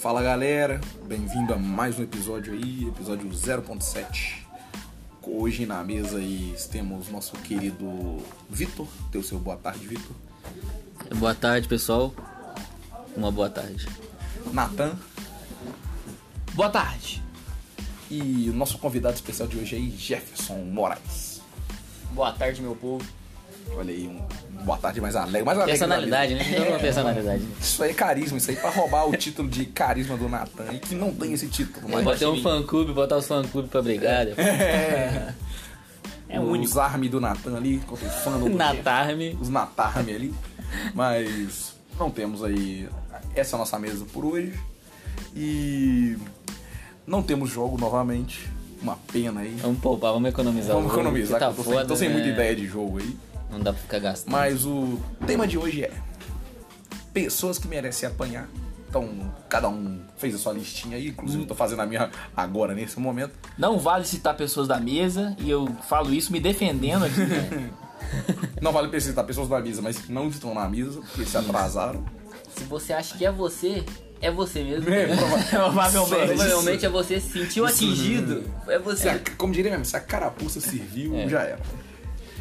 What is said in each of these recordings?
Fala galera, bem-vindo a mais um episódio aí, episódio 0.7. Hoje na mesa aí temos nosso querido Vitor. Deu seu boa tarde, Vitor. Boa tarde, pessoal. Uma boa tarde. Natan. Boa tarde. E o nosso convidado especial de hoje aí, Jefferson Moraes. Boa tarde, meu povo. Olha aí, um boa tarde mais alegre. Mais alegre Personalidade, da né? Toda uma personalidade. Isso aí é carisma, isso aí pra roubar o título de carisma do Natan e que não tem esse título. Mas Pode ter um fã-clube, botar os fã-clube pra brigar. é, É os único. arme do Natan ali, fã do Natarme. os Natarme ali. Mas não temos aí essa é a nossa mesa por hoje. E não temos jogo novamente. Uma pena aí. Vamos poupar, vamos economizar. Vamos economizar, tá eu tô, sem, foda, tô sem né? muita ideia de jogo aí. Não dá pra ficar gastando. Mas o tema de hoje é pessoas que merecem apanhar. Então, cada um fez a sua listinha aí, inclusive eu tô fazendo a minha agora nesse momento. Não vale citar pessoas da mesa e eu falo isso me defendendo aqui. né? Não vale citar pessoas da mesa, mas que não estão na mesa, porque se atrasaram. Se você acha que é você, é você mesmo. É, prova- Provavelmente. Provavelmente é você se sentiu atingido. É você. a- como diria mesmo, se a carapuça serviu, É. já era.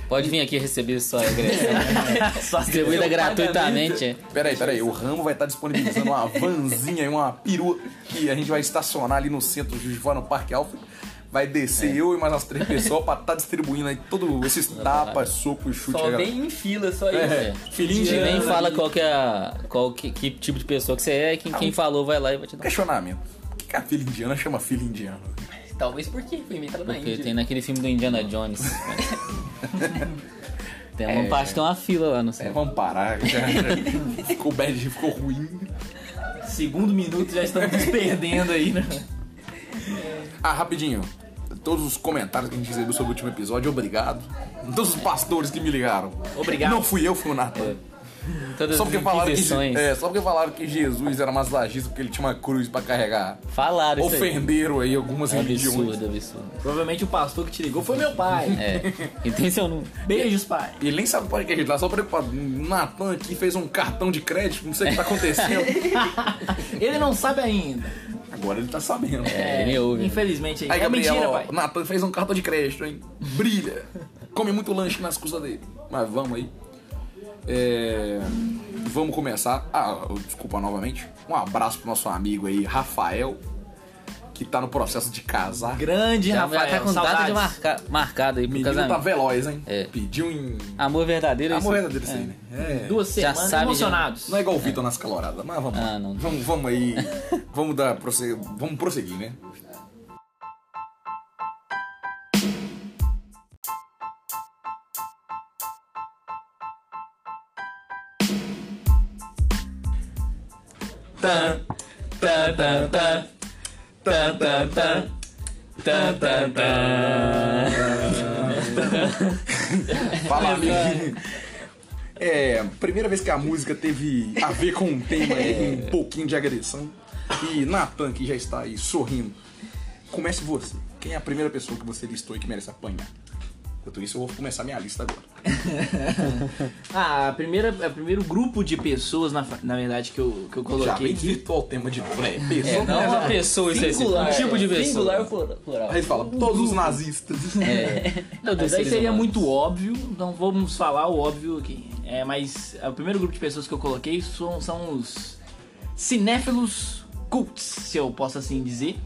Pode vir aqui receber sua agressão. Distribuída gratuitamente. é. Peraí, peraí, o Ramo vai estar disponibilizando uma vanzinha e uma perua que a gente vai estacionar ali no centro de Juiz no Parque Alfred. Vai descer eu e mais umas três pessoas pra estar distribuindo aí todos esses tapas, soco e chute. Só vem em fila, só isso. É, filhinho Você de nem fala qual que é a, qual que, que tipo de pessoa que você é, quem, quem falou vai lá e vai te dar. um Questionamento. Por que que a filha indiana chama filha indiana? Talvez porque foi inventado na Porque Índia. tem naquele filme do Indiana Jones. tem uma É. parte que tem uma fila lá no É, céu. vamos parar. Ficou bad, ficou ruim. Segundo minuto já estamos nos perdendo aí, né? Ah, rapidinho. Todos os comentários que a gente recebeu sobre o último episódio, obrigado. Todos os pastores que me ligaram. Obrigado. Não fui eu, foi o Nathan. Todas Só porque, falaram que, é, só porque falaram que Jesus era massagista porque ele tinha uma cruz pra carregar. Falaram isso aí. Ofenderam aí algumas religiões. Absurdo, absurdo. Provavelmente o pastor que te ligou foi meu pai. É. Número. Beijos, pai. E ele nem sabe o podcast, ele tá só preocupado. Natan aqui fez um cartão de crédito, não sei o que tá acontecendo. Ele não sabe ainda. Agora ele tá sabendo. É, ele me ouve. Infelizmente. Aí, é Gabriel, mentira, ó, pai. Natan fez um cartão de crédito, hein? Brilha. Come muito lanche nas custas dele. Mas vamos aí. É, Vamos começar. Ah, desculpa novamente. Um abraço pro nosso amigo aí, Rafael, que tá no processo de casar. Grande, Já, Rafael. tá com data saudades. de marca, marcada aí pro Menino tá casamento. veloz, hein? É. Pediu em. Amor verdadeiro é Amor isso? verdadeiro isso aí, né? É. Duas Já semanas sabe, emocionados. Não é igual o Vitor nas caloradas, mas vamos. Ah, não. Vamos, vamos aí. vamos dar prosse... Vamos prosseguir, né? Tan, tan, tan, tan. Tan, tan, tan. Tan, tan, tan. Fala, amigo. É, primeira vez que a música teve a ver com um tema aí, um pouquinho de agressão. E Natan, que já está aí sorrindo, comece você. Quem é a primeira pessoa que você listou e que merece apanhar? Enquanto isso, eu vou começar minha lista agora. Ah, a primeira, o primeiro grupo de pessoas, na, na verdade, que eu, que eu Já coloquei bem aqui. desvirtuou o tema de é, pessoa. É, não uma pessoa específica, um tipo de pessoa. Singular ou plural? Aí fala, todos os nazistas. É. Os aí seria humanos. muito óbvio, então vamos falar o óbvio aqui. É, mas o primeiro grupo de pessoas que eu coloquei são, são os cinéfilos cults, se eu posso assim dizer.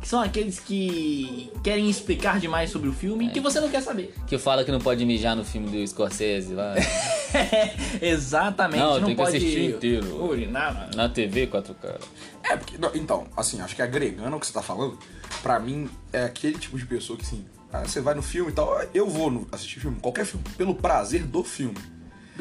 Que são aqueles que querem explicar demais sobre o filme e que você não quer saber. Que fala que não pode mijar no filme do Scorsese lá. Exatamente, Não, não, tem que pode assistir inteiro. urinar. Na TV 4K. É, porque, não, então, assim, acho que agregando o que você tá falando, pra mim é aquele tipo de pessoa que, assim, ah, você vai no filme e tal, eu vou no- assistir filme, qualquer filme, pelo prazer do filme.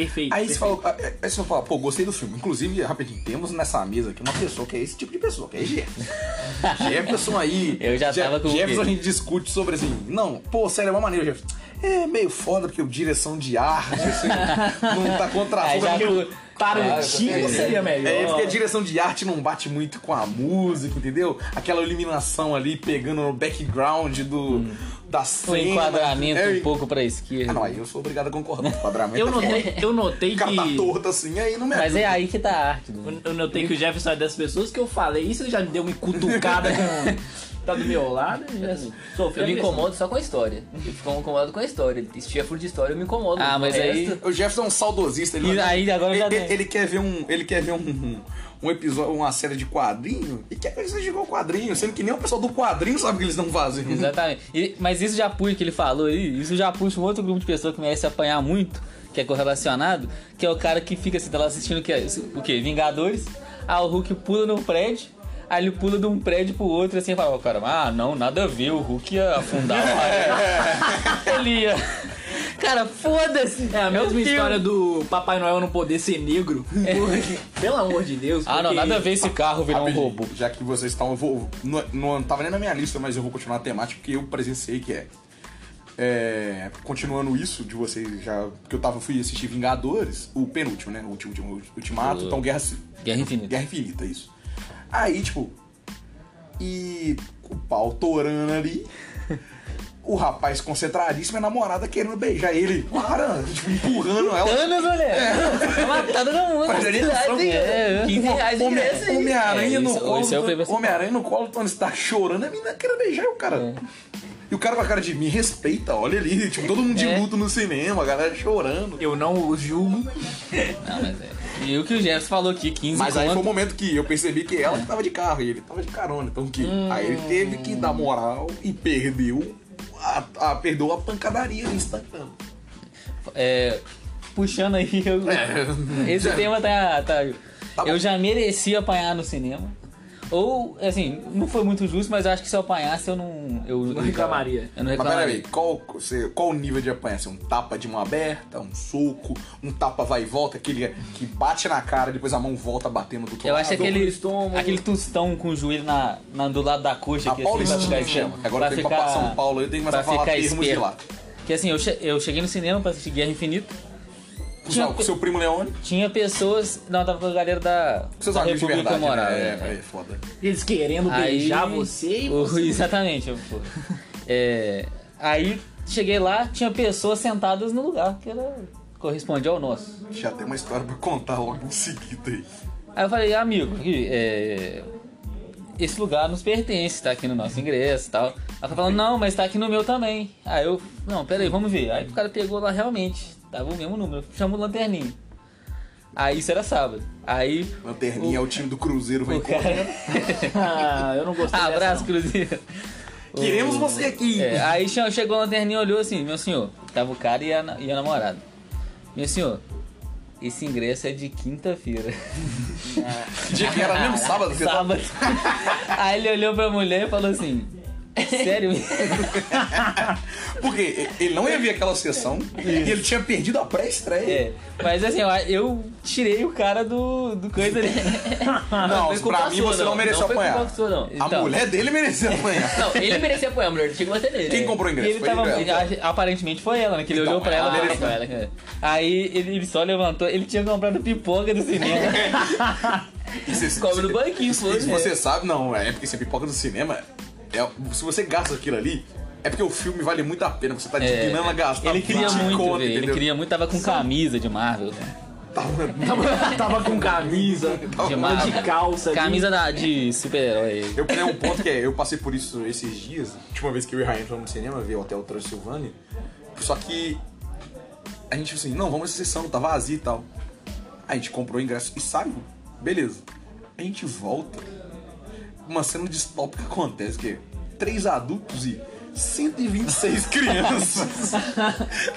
Perfeito. Aí você perfeito. fala, ah, aí você fala, pô, gostei do filme. Inclusive, rapidinho, temos nessa mesa aqui uma pessoa que é esse tipo de pessoa, que é Jefferson. Jefferson aí. Eu já Je- tava com Jefferson a gente discute sobre assim, não, pô, sério, é uma maneira, Jefferson. É meio foda porque o direção de arte, assim, não tá contra Aí já porque- fu- Tarantino Ah, seria melhor. É, porque a direção de arte não bate muito com a música, entendeu? Aquela iluminação ali pegando no background do, da O cena. enquadramento É, um pouco pra esquerda. Ah, não, aí eu sou obrigado a concordar. O enquadramento Eu notei, eu notei O cara tá que. torto assim, aí não me Mas é aí que tá a arte. Do... Eu notei que o Jefferson é dessas pessoas que eu falei isso, ele já me deu uma cutucada com. Tá do meu lado e sofreu. Eu me incomodo só com a história. Eu fico incomodado com a história. Se tiver furo de história, eu me incomodo. Ah, mas O aí- O Jefferson é um saudosista. Ele, E aí, agora ele, já ele, ele quer ver um. Ele quer ver um. Um- episódio, uma série de quadrinho e quer que seja igual quadrinho, sendo que nem o pessoal do quadrinho sabe que eles estão fazendo. Exatamente. E- mas isso já puxa, que ele falou aí, isso já puxa um outro grupo de pessoas que merece apanhar muito, que é correlacionado, que é o cara que fica assim, tá lá assistindo o que é, o quê? Vingadores. Ah, o Hulk pula no prédio, aí ele pula de um prédio pro outro assim e fala, ó, cara, ah, não, nada a ver, o Hulk ia afundar a. Ele ia. Cara, foda-se! É a Meu mesma história do Papai Noel não poder ser negro. Porque, pelo amor de Deus. Ah, não, porque- nada a ver esse carro virar um Rapidinho, robô. Já que vocês estão, vou. Não, não tava nem na minha lista, mas eu vou continuar a temática porque eu presenciei que é. é, continuando isso de vocês já. Porque eu tava, fui assistir Vingadores, o penúltimo, né? O último, último Ultimato, O- então Guerra, Guerra Infinita. Guerra Infinita, isso. Aí, tipo. E o pau torando ali. O rapaz concentradíssimo e a namorada querendo beijar ele. Para! Tipo, empurrando ela. Thanos, mulher! Tá matando no mundo. Presta atenção, É, é. 15 reais de Homem- aí. Homem-Aranha É, no isso- colo. é Homem-Aranha no colo, Tony Stark chorando, a menina querendo beijar o cara. E o cara com a cara de me respeita, olha ali, tipo, todo mundo de É. luto no cinema, a galera chorando. Eu não o julgo. Não, mas é. E o que o Jefferson falou aqui, 15 Mas aí conto. foi o momento que eu percebi que ela que tava de carro e ele tava de carona. Então que aí ele teve que dar moral e perdeu a, a- perdeu a pancadaria instantânea. É, puxando aí, eu- esse já- tema tá, tá- Tá eu já mereci apanhar no cinema. Ou, assim, não foi muito justo, mas eu acho que se eu apanhasse, eu não. Eu Não reclamaria. Eu não Mas reclamaria. peraí, qual, você- qual o nível de apanha? Assim, um tapa de mão aberta, um soco, um tapa vai e volta, aquele que bate na cara, depois a mão volta batendo do outro Eu lado. acho que aquele, estômago. aquele tostão com o joelho na, na- do lado da coxa. A que, assim, Paulista vai ficar- chama. Agora tem pra São Paulo, eu tenho que começar a falar termos de esperto. lá. Que assim, eu, che- eu cheguei no cinema pra assistir Guerra Infinita. Tinha- com seu primo Leone, Tinha pessoas. Não, tava com a galera da, com seus da amigos de República verdade, Moral. né? é. É, é foda. Eles querendo Aí- beijar você e o- você. Exatamente. É, aí cheguei lá, tinha pessoas sentadas no lugar que era, correspondia ao nosso. Já tem uma história pra contar logo em seguida aí. Aí eu falei, amigo, aqui, é, esse lugar nos pertence, tá aqui no nosso ingresso e tal. Aí ela falou, não, mas tá aqui no meu também. Aí eu, não, peraí, vamos ver. Aí o cara pegou lá realmente, tava o mesmo número, chama o lanterninho. Aí isso era sábado. Aí. Lanterninha é o time do Cruzeiro, vai O cara. Ah, eu não gostei dessa, Abraço, não. Cruzeiro. Queremos você aqui! É, aí che- chegou a lanterninha e olhou assim, meu senhor, tava o cara e a, e a namorada. Meu senhor, esse ingresso é de quinta-feira. Dia que era mesmo sábado, tá... Sábado. Aí ele olhou pra mulher e falou assim, sério? Porque ele não ia ver aquela sessão e ele tinha perdido a pré-estreia. É, mas assim, eu, eu tirei o cara do, do coisa ali. Não, culpa pra mim sua, você não mereceu foi apanhar. sua, não. A Então. mulher dele mereceu apanhar. Não, ele merecia apoiar, a mulher chegou até nele. Quem comprou o ingresso? ele Foi tava. ele, aparentemente foi ela, né? Que ele Então, olhou pra ela ela. pra ela, é. Aí ele, só levantou, ele tinha comprado pipoca do cinema. Come no banquinho, se você sabe, não, é porque se a pipoca do cinema, é, se você gasta aquilo ali, é porque o filme vale muito a pena, você tá É, dignando a gastar ele queria 20 muito, velho, ele queria muito, tava com camisa de Marvel. Né? Tava, tava com camisa, De tava Marvel. de calça. Camisa da, de super-herói. Eu tenho um ponto que é, eu passei por isso esses dias, a última vez que eu e o Ryan fomos no cinema ver o Hotel Transilvânia, só que a gente assim, não, vamos nessa sessão, tá vazio e tal. A gente comprou o ingresso e saiu, beleza. A gente volta, uma cena distópica acontece, que é três adultos e 126 crianças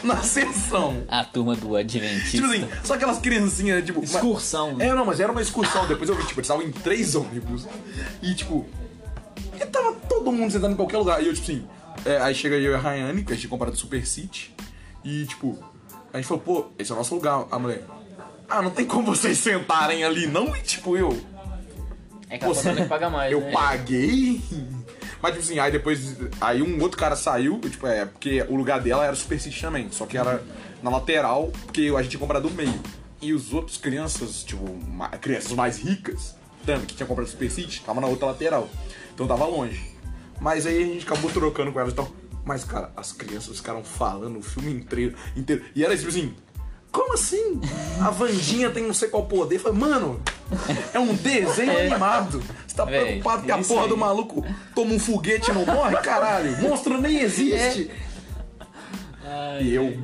na sessão. A turma do Adventista. Tipo assim, só aquelas criancinhas, tipo. Excursão. É, não, mas era uma excursão. Depois eu vi, tipo, eles estavam em três ônibus. E, tipo. E tava todo mundo sentado em qualquer lugar. E eu, tipo assim. é, aí chega eu e a Rayane, que a gente tinha comprado Super City. E, tipo. A gente falou, pô, esse é o nosso lugar. A mulher. Ah, não tem como vocês sentarem ali, não? E, tipo, eu. É que ela tem que pagar mais, Eu né? paguei. Mas, tipo assim, aí depois. Aí um outro cara saiu, tipo, é, porque o lugar dela era Super City também. Só que era na lateral, porque a gente tinha comprado do meio. E os outros crianças, tipo, ma- crianças mais ricas, também, que tinham comprado Super City, tava na outra lateral. Então tava longe. Mas aí a gente acabou trocando com elas. Então, Mas, cara, as crianças ficaram falando o filme inteiro. inteiro. E era tipo assim. Como assim? A Vandinha tem não sei qual poder. Falei, mano, é um desenho animado. Você tá Véi, preocupado que a isso porra aí. do maluco toma um foguete e não morre? Caralho, monstro nem existe. E eu.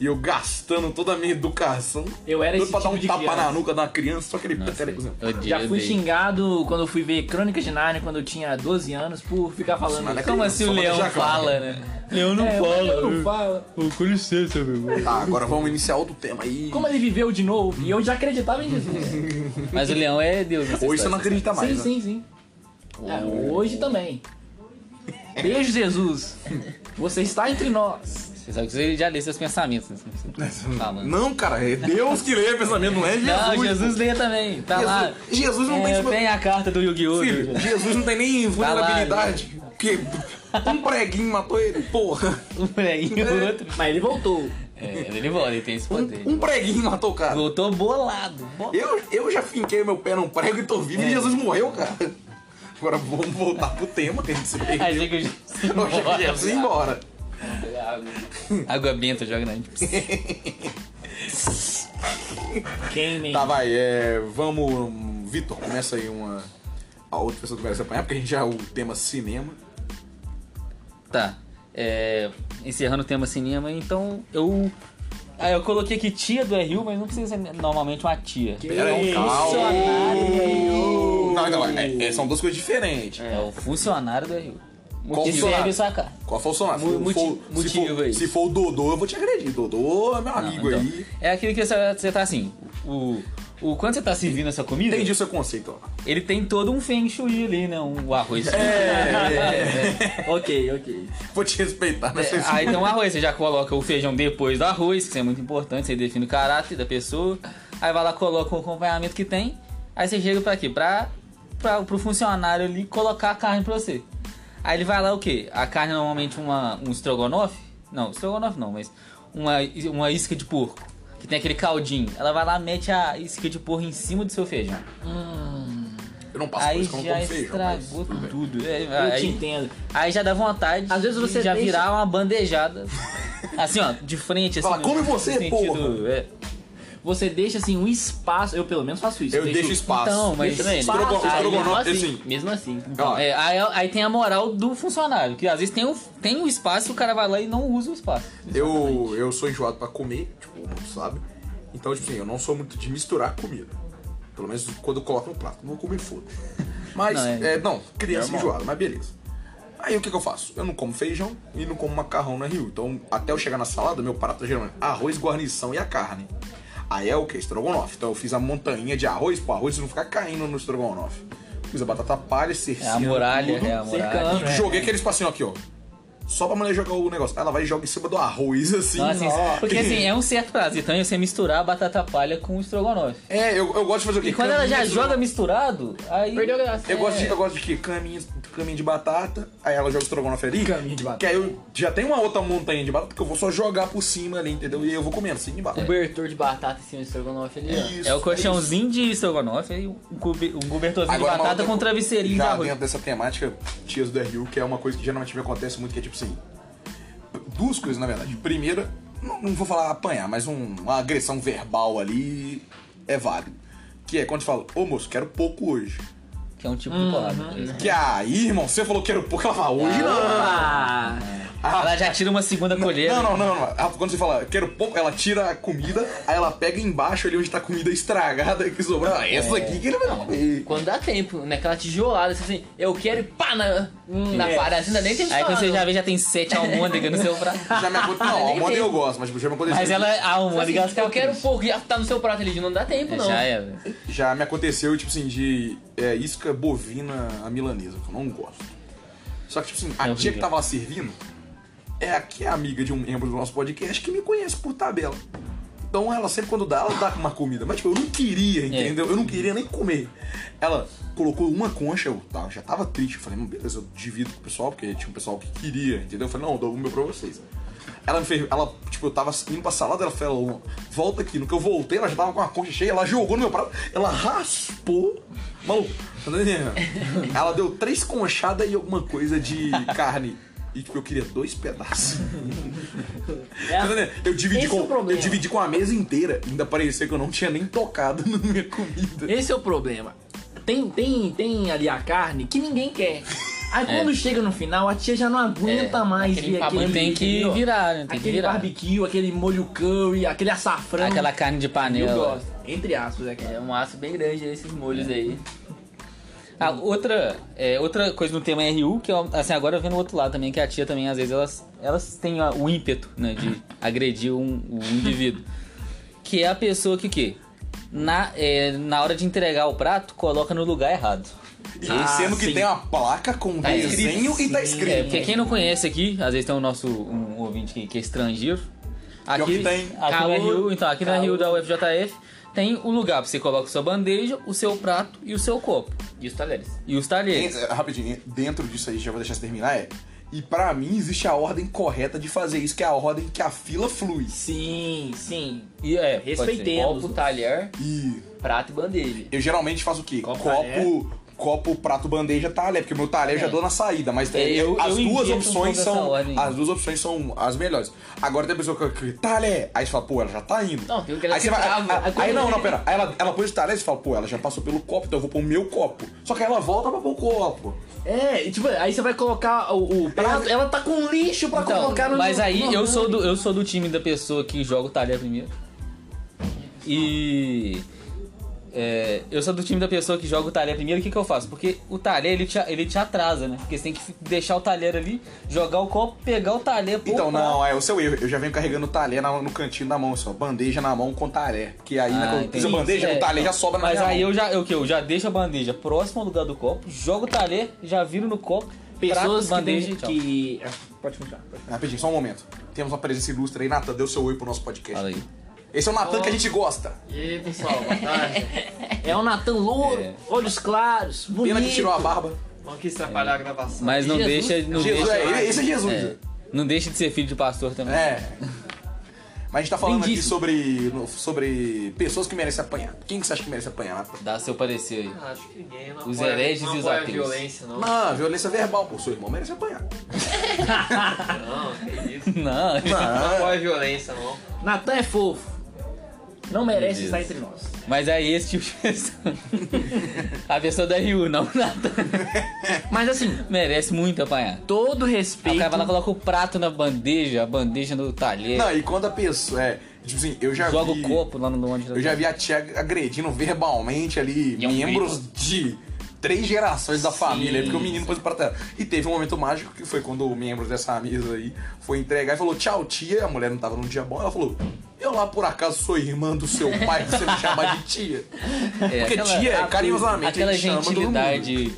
E eu gastando toda a minha educação. Eu era esse pra dar tipo um de tapa criança. na nuca da criança, só que ele Nossa, eu Já fui xingado quando eu fui ver Crônicas de Nárnia quando eu tinha 12 anos por ficar falando. é Como assim o leão fala, né? Leão não É, fala. eu não fala. Ô, com licença, meu. Tá, agora vamos iniciar outro tema aí. Como ele viveu de novo e eu já acreditava em Jesus. Mas o leão é Deus. Hoje você não história. acredita mais. sim, né? sim, sim. É, hoje também. Beijo, Jesus. Você está entre nós. Você sabe que ele já lê seus pensamentos. né? Não falar, mano. Não, cara, é Deus que lê pensamento, não é Jesus. Não, Jesus lê também. Tá Jesus- lá. Jesus não É, tem eu tenho a carta do Yu-Gi-Oh! Filho, Jesus não tem nem vulnerabilidade. Porque um preguinho matou ele, porra. Um preguinho, o outro. Mas ele voltou. É, ele volta, ele tem esse poder. Um, um preguinho matou o cara. Voltou bolado. bolado. Eu, eu já finquei meu pé num prego e tô vivo É. e Jesus morreu, cara. Agora vamos voltar pro tema que a gente se perdeu. Achei que eu já Eu achei que Jesus ia embora. Água benta joga na gente. Quem nem. Tá, vai, é. Vamos. Vitor, começa aí uma. A outra pessoa que vai se apanhar, porque a gente já é o tema cinema. Tá. É, encerrando o tema cinema, então eu. Ah, eu coloquei aqui tia do RU, mas não precisa ser normalmente uma tia. Pera aí, isso? calma. Funcionário do RU. Não, não, é- é- são duas coisas diferentes. É o funcionário do RU. Cara. Qual foi o som? Se Mu- for- motivo- motivo aí. se for o Dodô, eu vou te agredir. Dodô é meu amigo Então, aí. É aquele que você, você tá assim. O, o, quando você tá servindo essa comida, Entendi o seu conceito, ó. ele tem todo um feng shui ali, né? Um arroz. É, Ok, ok. vou te respeitar nessa É, aí tem um arroz, você já coloca o feijão depois do arroz, que isso é muito importante, você define o caráter da pessoa. Aí vai lá, coloca o acompanhamento que tem. Aí você chega pra quê? Pra, pra, pro funcionário ali colocar a carne pra você. Aí ele vai lá o quê? A carne é normalmente uma, um estrogonofe? Não, estrogonofe não, mas uma, uma isca de porco. Que tem aquele caldinho. Ela vai lá, mete a isca de porco em cima do seu feijão. Eu não passo por Aí isso eu não já como feijão. mas estragou tudo bem. tudo. É, Eu aí, te entendo. Aí já dá vontade Às vezes você de já deixa- virar uma bandejada. Assim, ó, de frente, assim. Fala, no- "Come no você, sentido- porra." é. Você deixa assim um espaço. Eu pelo menos faço isso. Eu deixo espaço. Então, mas também. Estrogo- estrogonofe, mesmo assim. assim, mesmo assim. ó, É, aí, aí tem a moral do funcionário, que às vezes tem o, tem o espaço e o cara vai lá e não usa o espaço. Eu, eu sou enjoado pra comer, tipo, não sabe? Então, tipo assim, eu não sou muito de misturar comida. Pelo menos quando eu coloco no prato. Não vou comer foda. Mas, Não, é- é, não criança Normal. enjoada, mas beleza. Aí o que, que eu faço? Eu não como feijão e não como macarrão na Rio. Então, até eu chegar na salada, meu prato é geralmente arroz, guarnição e a carne. Aí é o que? Estrogonofe. Então eu fiz a montanha de arroz pro arroz não ficar caindo no estrogonofe. Fiz a batata palha, É cercinha. a muralha, tudo. é a muralha. cercando. É. Joguei aquele espacinho aqui, ó. Só pra mulher jogar o negócio. Ela vai e joga em cima do arroz, assim. Assim, ó. porque assim, é um certo prazer também você misturar a batata palha com o estrogonofe. É, eu, eu gosto de fazer o quê? E quando ela já joga misturado, aí. Perdeu graça. Eu gosto de, eu gosto de quê? Caminho, caminho de batata, aí ela joga o estrogonofe ali. Caminho de batata. Que aí eu já tenho uma outra montanha de batata que eu vou só jogar por cima ali, entendeu? E eu vou comendo assim embaixo. Cobertor de batata em cima do estrogonofe ali, ó. Isso, É o colchãozinho de estrogonofe e um cobe- um cobertorzinho Agora, de batata com travesseirinho de Já arroz. dentro dessa temática, tias do RU, que é uma coisa que geralmente me acontece muito, que é tipo assim. Duas coisas, na verdade. Primeira, não, não vou falar apanhar, mas um- uma agressão verbal ali é válido. Que é quando você fala, ô moço, quero pouco hoje. Que é um tipo de porrada. Que aí, irmão, você falou que quero pouco, ela fala, hoje não. Ah, Ela já tira uma segunda colher. Não, não, não, não. Quando você fala, quero pouco, ela tira a comida, aí ela pega embaixo ali onde tá a comida estragada que sobrou. Ah, essa aqui que ele vai comer. Quando dá tempo, né? Aquela tijolada, assim, eu quero ir pá na, na é. parada, ainda nem tem Aí quando você já não. vê, já tem sete almôndegas no seu prato. Já me aconteceu. Não, almôndega eu gosto, mas tipo, já me aconteceu. Mas ela, a Assim, almôndega, ela tipo, eu quero pouco, já tá no seu prato ali, não dá tempo, não. Já era. Já me aconteceu, tipo assim, de é, isca bovina a milanesa, que eu não gosto. Só que, tipo assim, a É tia que tava lá servindo é a que é amiga de um membro do nosso podcast que me conhece por tabela. Então ela sempre quando dá, ela dá uma comida. Mas tipo, eu não É. queria, entendeu? Eu não queria nem comer. Ela colocou uma concha, eu tava- já tava triste. Eu falei, "Hum, beleza, eu divido com o pessoal, porque tinha um pessoal que queria, entendeu? Eu falei, não, eu dou o meu pra vocês. Ela me fez, ela, tipo, eu tava indo pra salada, ela falou, volta aqui. No que eu voltei, ela já tava com a concha cheia, ela jogou no meu prato, ela raspou. Maluco, tá entendendo? Ela deu três conchadas e alguma coisa de carne e tipo, eu queria dois pedaços. É, eu, dividi esse é o com, problema. eu dividi com a mesa inteira, ainda parecia que eu não tinha nem tocado na minha comida. Esse é o problema. Tem, tem, tem ali a carne que ninguém quer. Aí quando chega no final, a tia já não aguenta É, mais aquele ver papel aquele... Tem que virar, né? Tem que Aquele virar. barbecue, aquele molho curry, aquele açafrão. Aquela carne de Eu panela. gosto. Entre aspas, é. É um aço bem grande esses molhos aí. Ah, outra, é, outra coisa no tema RU, que eu, assim, agora eu vendo o outro lado também, que a tia também, às vezes, elas, elas têm o ímpeto, né, de agredir um, um indivíduo. Que é a pessoa que o quê? Na, é, na hora de entregar o prato, coloca no lugar errado. E sendo que sim. tem uma placa com Tá desenho escrito, e tá É, escrito. porque quem não conhece aqui, às vezes tem o nosso um ouvinte que, que é estrangeiro. Aqui, que tem. aqui Calor, no RU, então, aqui calor. RU da UFJF, tem o lugar pra você colocar sua bandeja, o seu prato e o seu copo. E os talheres. E os talheres. En- Rapidinho, dentro disso aí, já vou deixar você terminar, é. E pra mim existe a ordem correta de fazer isso, que é a ordem que a fila flui. Sim, sim. E é. Respeitemos. Copo, talher, E prato e bandeja. eu geralmente faço o quê? Copo, Copo, copo, prato, bandeja, talher, porque o meu talher eu já É. dou na saída, mas É, eu- as eu duas opções são ordem. as duas opções são as melhores. Agora tem a pessoa que, que talher, aí você fala, pô, ela já tá indo. Não, tem que aí você vai, trava. aí, aí não, não, pera. Aí ela, ela pôs o talher e você fala, pô, ela já passou pelo copo, então eu vou pôr o meu copo. Só que aí ela volta pra pôr o copo. É, tipo, aí você vai colocar o, o prato, ela tá com lixo pra Então, colocar no mas aí no- eu sou, do, eu sou do time da pessoa que joga o talher primeiro. E. é, eu sou do time da pessoa que joga o talher primeiro. O que, que eu faço? Porque o talher ele te, ele te atrasa, né? Porque você tem que deixar o talher ali, jogar o copo, pegar o talher, pôr Então, não, é o seu erro. Eu já venho carregando o talher na- no cantinho da mão, só. Bandeja na mão com talher. Porque aí, Ah, né, quando bandeja, É, o talher já sobra na Mas minha aí mão. eu já, eu, o quê? eu já deixo a bandeja próximo ao lugar do copo, jogo o talher, já viro no copo, Pessoas prato, bandeja que, que... Ah, Pode continuar. Pode continuar. Rapidinho, só um momento. Temos uma presença ilustre aí, Natan. Deu seu oi pro nosso podcast. Fala aí. Esse é o Natan que a gente gosta. E aí, pessoal, boa tarde. É o Natan louro, É. olhos claros, bonito. Pena que tirou a barba. Não quis atrapalhar a gravação. Mas não Jesus- deixa. Não Jesus, deixa é, esse é Jesus. é, não deixa de ser filho de pastor também. É. Mas a gente tá falando aqui Lindíssimo. sobre, no- sobre pessoas que merecem apanhar. Quem que você acha que merece apanhar, Natan? Dá seu parecer aí. Ah, Acho que ninguém não Os hereges não e os ateus. violência, não. Não, violência verbal, pô. Seu irmão merece apanhar. Não, que isso. Não, Não Ah, apoia violência, não. Natan é fofo. Não merece estar entre nós. mas é esse tipo de pessoa. A pessoa da Rio, não nada. Mas assim, Merece muito apanhar. todo Aí o respeito. cara vai lá, coloca o prato na bandeja, a bandeja no talher, Não, e quando a pessoa. É, tipo assim, eu já joga vi. o copo lá no onde Eu já vi a tia agredindo verbalmente ali E é um membros de três gerações da família, porque o menino pôs o prato dela. E teve um momento mágico que foi quando o membro dessa mesa aí foi entregar e falou: Tchau, tia. A mulher não tava num dia bom. Ela falou: Eu lá por acaso sou irmã do seu pai, você me chama de tia. É, Porque tia é carinhosamente. Aquela a gente chama todo mundo. gentilidade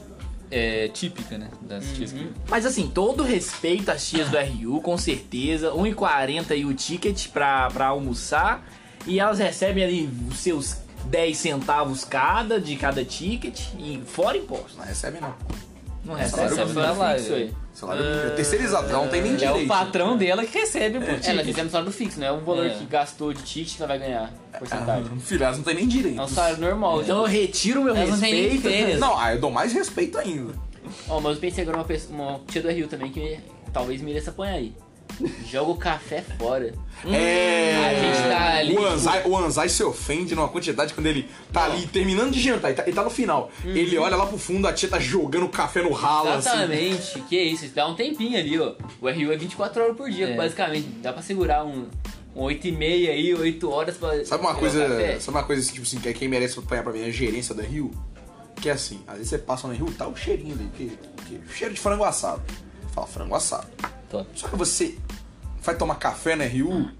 é, típica, né? Das tias que- Mas assim, todo respeito às tias do RU, com certeza. 1,40 aí o ticket pra, pra almoçar. E elas recebem ali os seus 10 centavos cada de cada ticket. E fora imposto. Não recebe, não. Não Salário recebe. Recebe da fixo aí. Salário mínimo é terceirizado, não tem nem É direito. o patrão dela que recebe por É, ela ticket. recebe um salário fixo, não é um valor É. que gastou de ticket que ela vai ganhar porcentagem. Ah, Filho, elas não tem nem direito. É um salário normal. Então eu retiro meu Elas não nem respeito. férias. Não, aí eu dou mais respeito ainda. Ó, mas eu pensei agora uma, pessoa, uma tia do Rio também que talvez mereça apanhar aí. Joga o café fora. É. a gente tá ali, O Anzai, o Anzai se ofende numa quantidade quando ele tá ali terminando de jantar, ele tá, ele tá no final. Ele olha lá pro fundo, a tia tá jogando café no ralo, assim. Exatamente, que isso, dá um tempinho ali, ó. O RU é 24 horas por dia, É. basicamente. Dá pra segurar um, um 8 e meia aí, 8 horas pra. Sabe uma coisa, o café. sabe uma coisa assim, tipo assim, que é quem merece apanhar pra mim é a gerência da Rio? Que é assim, às vezes você passa no Rio, tá o cheirinho ali, que, que- cheiro de frango assado. Fala, frango assado. Top. Só que você vai tomar café na Rio,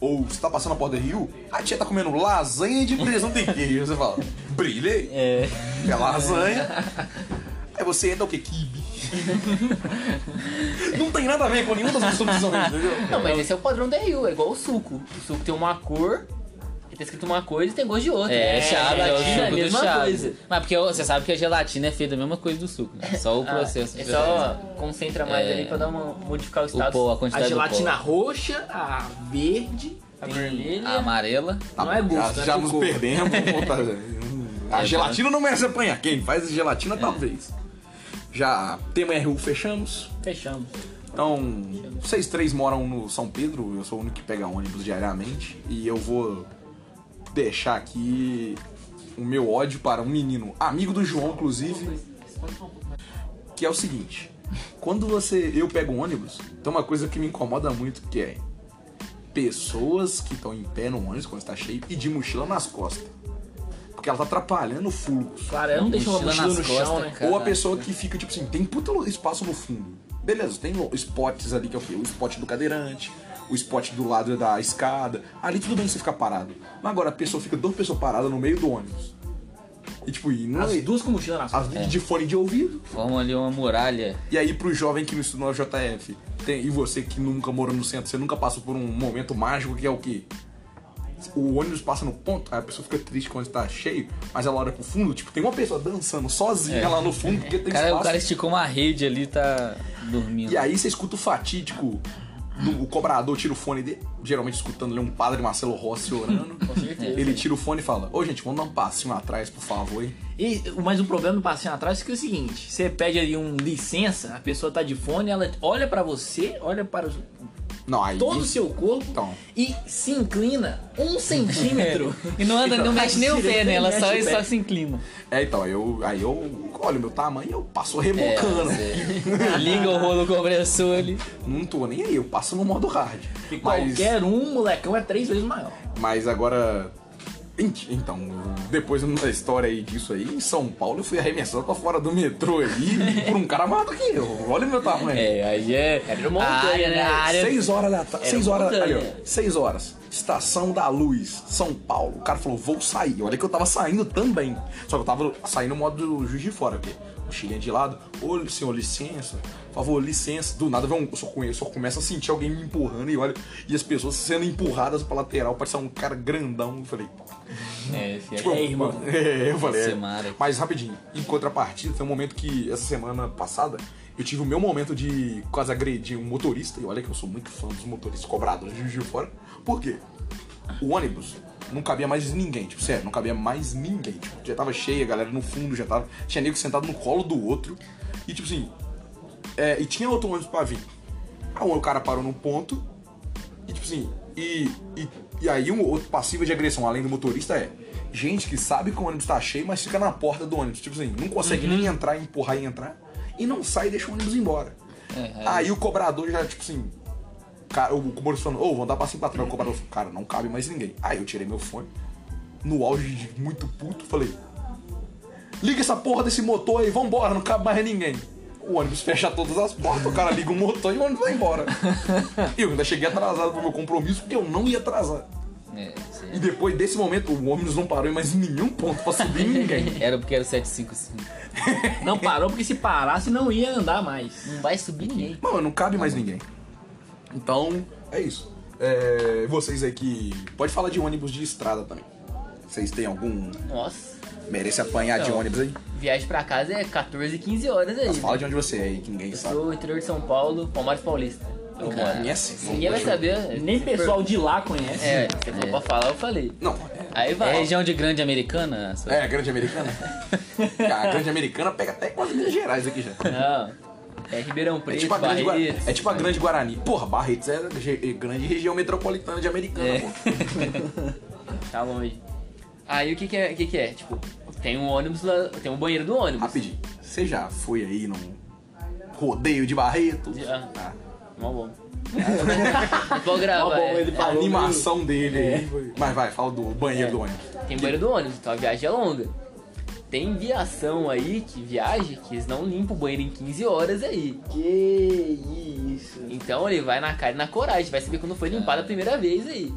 ou você tá passando a porta da Rio, a tia tá comendo lasanha de presunto e queijo. Você fala, brilhei. É. É lasanha. Aí você entra o quê? Kibe. Não tem nada a ver com nenhuma das opções, entendeu? Não, mas esse é o padrão do RU, é igual o suco. O suco tem uma cor, tá escrito uma coisa e tem gosto de outra. É, chave, é o gelatina é a mesma chave. coisa. Mas porque você sabe que a gelatina é feita da mesma coisa do suco, né? Só o Ah, processo. é de só concentra mais É. ali pra dar uma, modificar o o status. pó, a A gelatina do roxa, a verde. A vermelha. A amarela. Não é gosto, já, é já nos perdemos. vamos voltar. A gelatina não merece apanhar. Quem faz a gelatina, talvez. Já tema RU fechamos. Fechamos. Então, vocês três moram no São Pedro, eu sou o único que pega ônibus diariamente. E eu vou deixar aqui o meu ódio para um menino, amigo do João, inclusive, que é o seguinte. Quando você. Eu pego um ônibus, tem uma coisa que me incomoda muito que é pessoas que estão em pé no ônibus quando está cheio e de mochila nas costas. Porque ela tá atrapalhando o fluxo. Claro, ela não deixa uma Mochila mochila nas no chão, costas, né? cara. Ou a pessoa que fica, tipo assim, tem puta espaço no fundo. Beleza, tem spots ali que é o quê? O spot do cadeirante, o spot do lado da escada. Ali tudo bem você ficar parado. Mas agora a pessoa fica duas pessoas paradas no meio do ônibus. E tipo, e não As duas com mochila nas as costas. de fone de ouvido. Formam ali uma muralha. E aí pro jovem que não estudou na JF, tem- e você que nunca morou no centro, você nunca passou por um momento mágico que é o quê? O ônibus passa no ponto, aí a pessoa fica triste quando tá cheio, mas ela olha pro fundo, tipo, tem uma pessoa dançando sozinha lá no fundo porque tem Cara, espaço. o cara esticou uma rede ali e tá dormindo. E aí você escuta o fatídico o cobrador tira o fone dele, geralmente escutando ali um padre Marcelo Rossi orando. Com certeza. Ele tira o fone e fala: Ô gente, vamos dar um passinho atrás, por favor, hein? E, mas o problema do passinho atrás é que é o seguinte: você pede ali um licença, a pessoa tá de fone, ela olha pra você, olha para Não, aí. todo o seu corpo Então. e se inclina um centímetro. E não anda, não mexe nem o pé, né? Ela só, só se inclina. É, então, aí eu, aí eu olho o meu tamanho eu passo rebocando. É, Liga o rolo compressor ali. Não tô nem aí, eu passo no modo hard. E Mas, qualquer um, molecão, é três vezes maior. mas agora. Ent- Então, depois da história aí disso aí, em São Paulo eu fui arremessado pra fora do metrô aí por um cara maior do que eu. Olha o meu tamanho. É, aí é. Era uma montanha, área, né? Área Seis horas da tarde. Seis horas. Ali, ó. Seis horas. Estação da Luz, São Paulo. O cara falou, vou sair. Olha que eu tava saindo também. Só que eu tava saindo no modo do juiz de fora, porque mochilinha de lado. Ô, senhor, licença. Por favor, licença. Do nada, eu só, conheço, só começa a sentir alguém me empurrando e olha. E as pessoas sendo empurradas pra lateral. Parece um cara grandão. Eu falei, É, filho, Tipo, É, irmão. É, eu falei. é. Mas rapidinho, em contrapartida, tem um momento que essa semana passada eu tive o meu momento de quase agredir um motorista. E olha que eu sou muito fã dos motoristas cobradores de Juiz de Fora. Por quê? O ônibus não cabia mais ninguém, tipo, sério, não cabia mais ninguém. Tipo, já tava cheia, a galera no fundo já tava. Tinha nego sentado no colo do outro. E tipo assim. é, e tinha outro ônibus pra vir. Aí o cara parou num ponto. E tipo assim, e, e, e aí um outro passivo de agressão, além do motorista, é gente que sabe que o ônibus tá cheio, mas fica na porta do ônibus. Tipo assim, não consegue nem entrar, empurrar e entrar. E não sai e deixa o ônibus embora. É, Aí o cobrador já, tipo assim. Cara, o falando, ô, vamos dar passinho pra trás. O cobrador falou, cara, não cabe mais ninguém. Aí eu tirei meu fone, no auge de muito puto, falei: Liga essa porra desse motor aí, vambora, não cabe mais ninguém. O ônibus fecha todas as portas, o cara liga o motor e o ônibus vai embora. eu ainda cheguei atrasado pro meu compromisso, porque eu não ia atrasar. É, sei. E depois desse momento, o ônibus não parou em mais nenhum ponto pra subir ninguém. Era porque era 755. Não parou porque se parasse não ia andar mais. Não vai subir ninguém. Mano, não cabe mais ninguém. Então, é isso. É, vocês aí que. Pode falar de ônibus de estrada também. Vocês têm algum. Nossa. Merece apanhar de Não. ônibus aí? Viagem pra casa é 14, 15 horas aí. Mas fala de onde você é aí, que ninguém Eu sabe. sou interior de São Paulo, Palmares Paulista. Eu moro. Conhece? Ninguém vai saber. Nem pessoal de lá conhece. É, se for pra falar, eu falei. Não, Aí É vai. região de grande americana? sua- é, a Grande Americana. a Grande Americana pega até quase Minas Gerais aqui já. Não. É Ribeirão É Preto, tipo, a grande Gua- é tipo a Grande Guarani. Porra, Barretos é a ge- grande região metropolitana de Americana, É. pô. Tá longe. Aí o que que é? O que que é? Tipo, tem um ônibus lá, tem um banheiro do ônibus. Rapidinho, você já foi aí num rodeio de Barretos? Já. Ah, Mó bom. Vou gravar. Tá é. ele a animação dele aí. Mas vai, fala do banheiro É. do ônibus. Tem banheiro do ônibus, então a viagem é longa. Tem viação aí que viaja que eles não limpam o banheiro em 15 horas aí. Que isso. Então ele vai na cara e na coragem, vai saber quando foi limpado a primeira vez aí.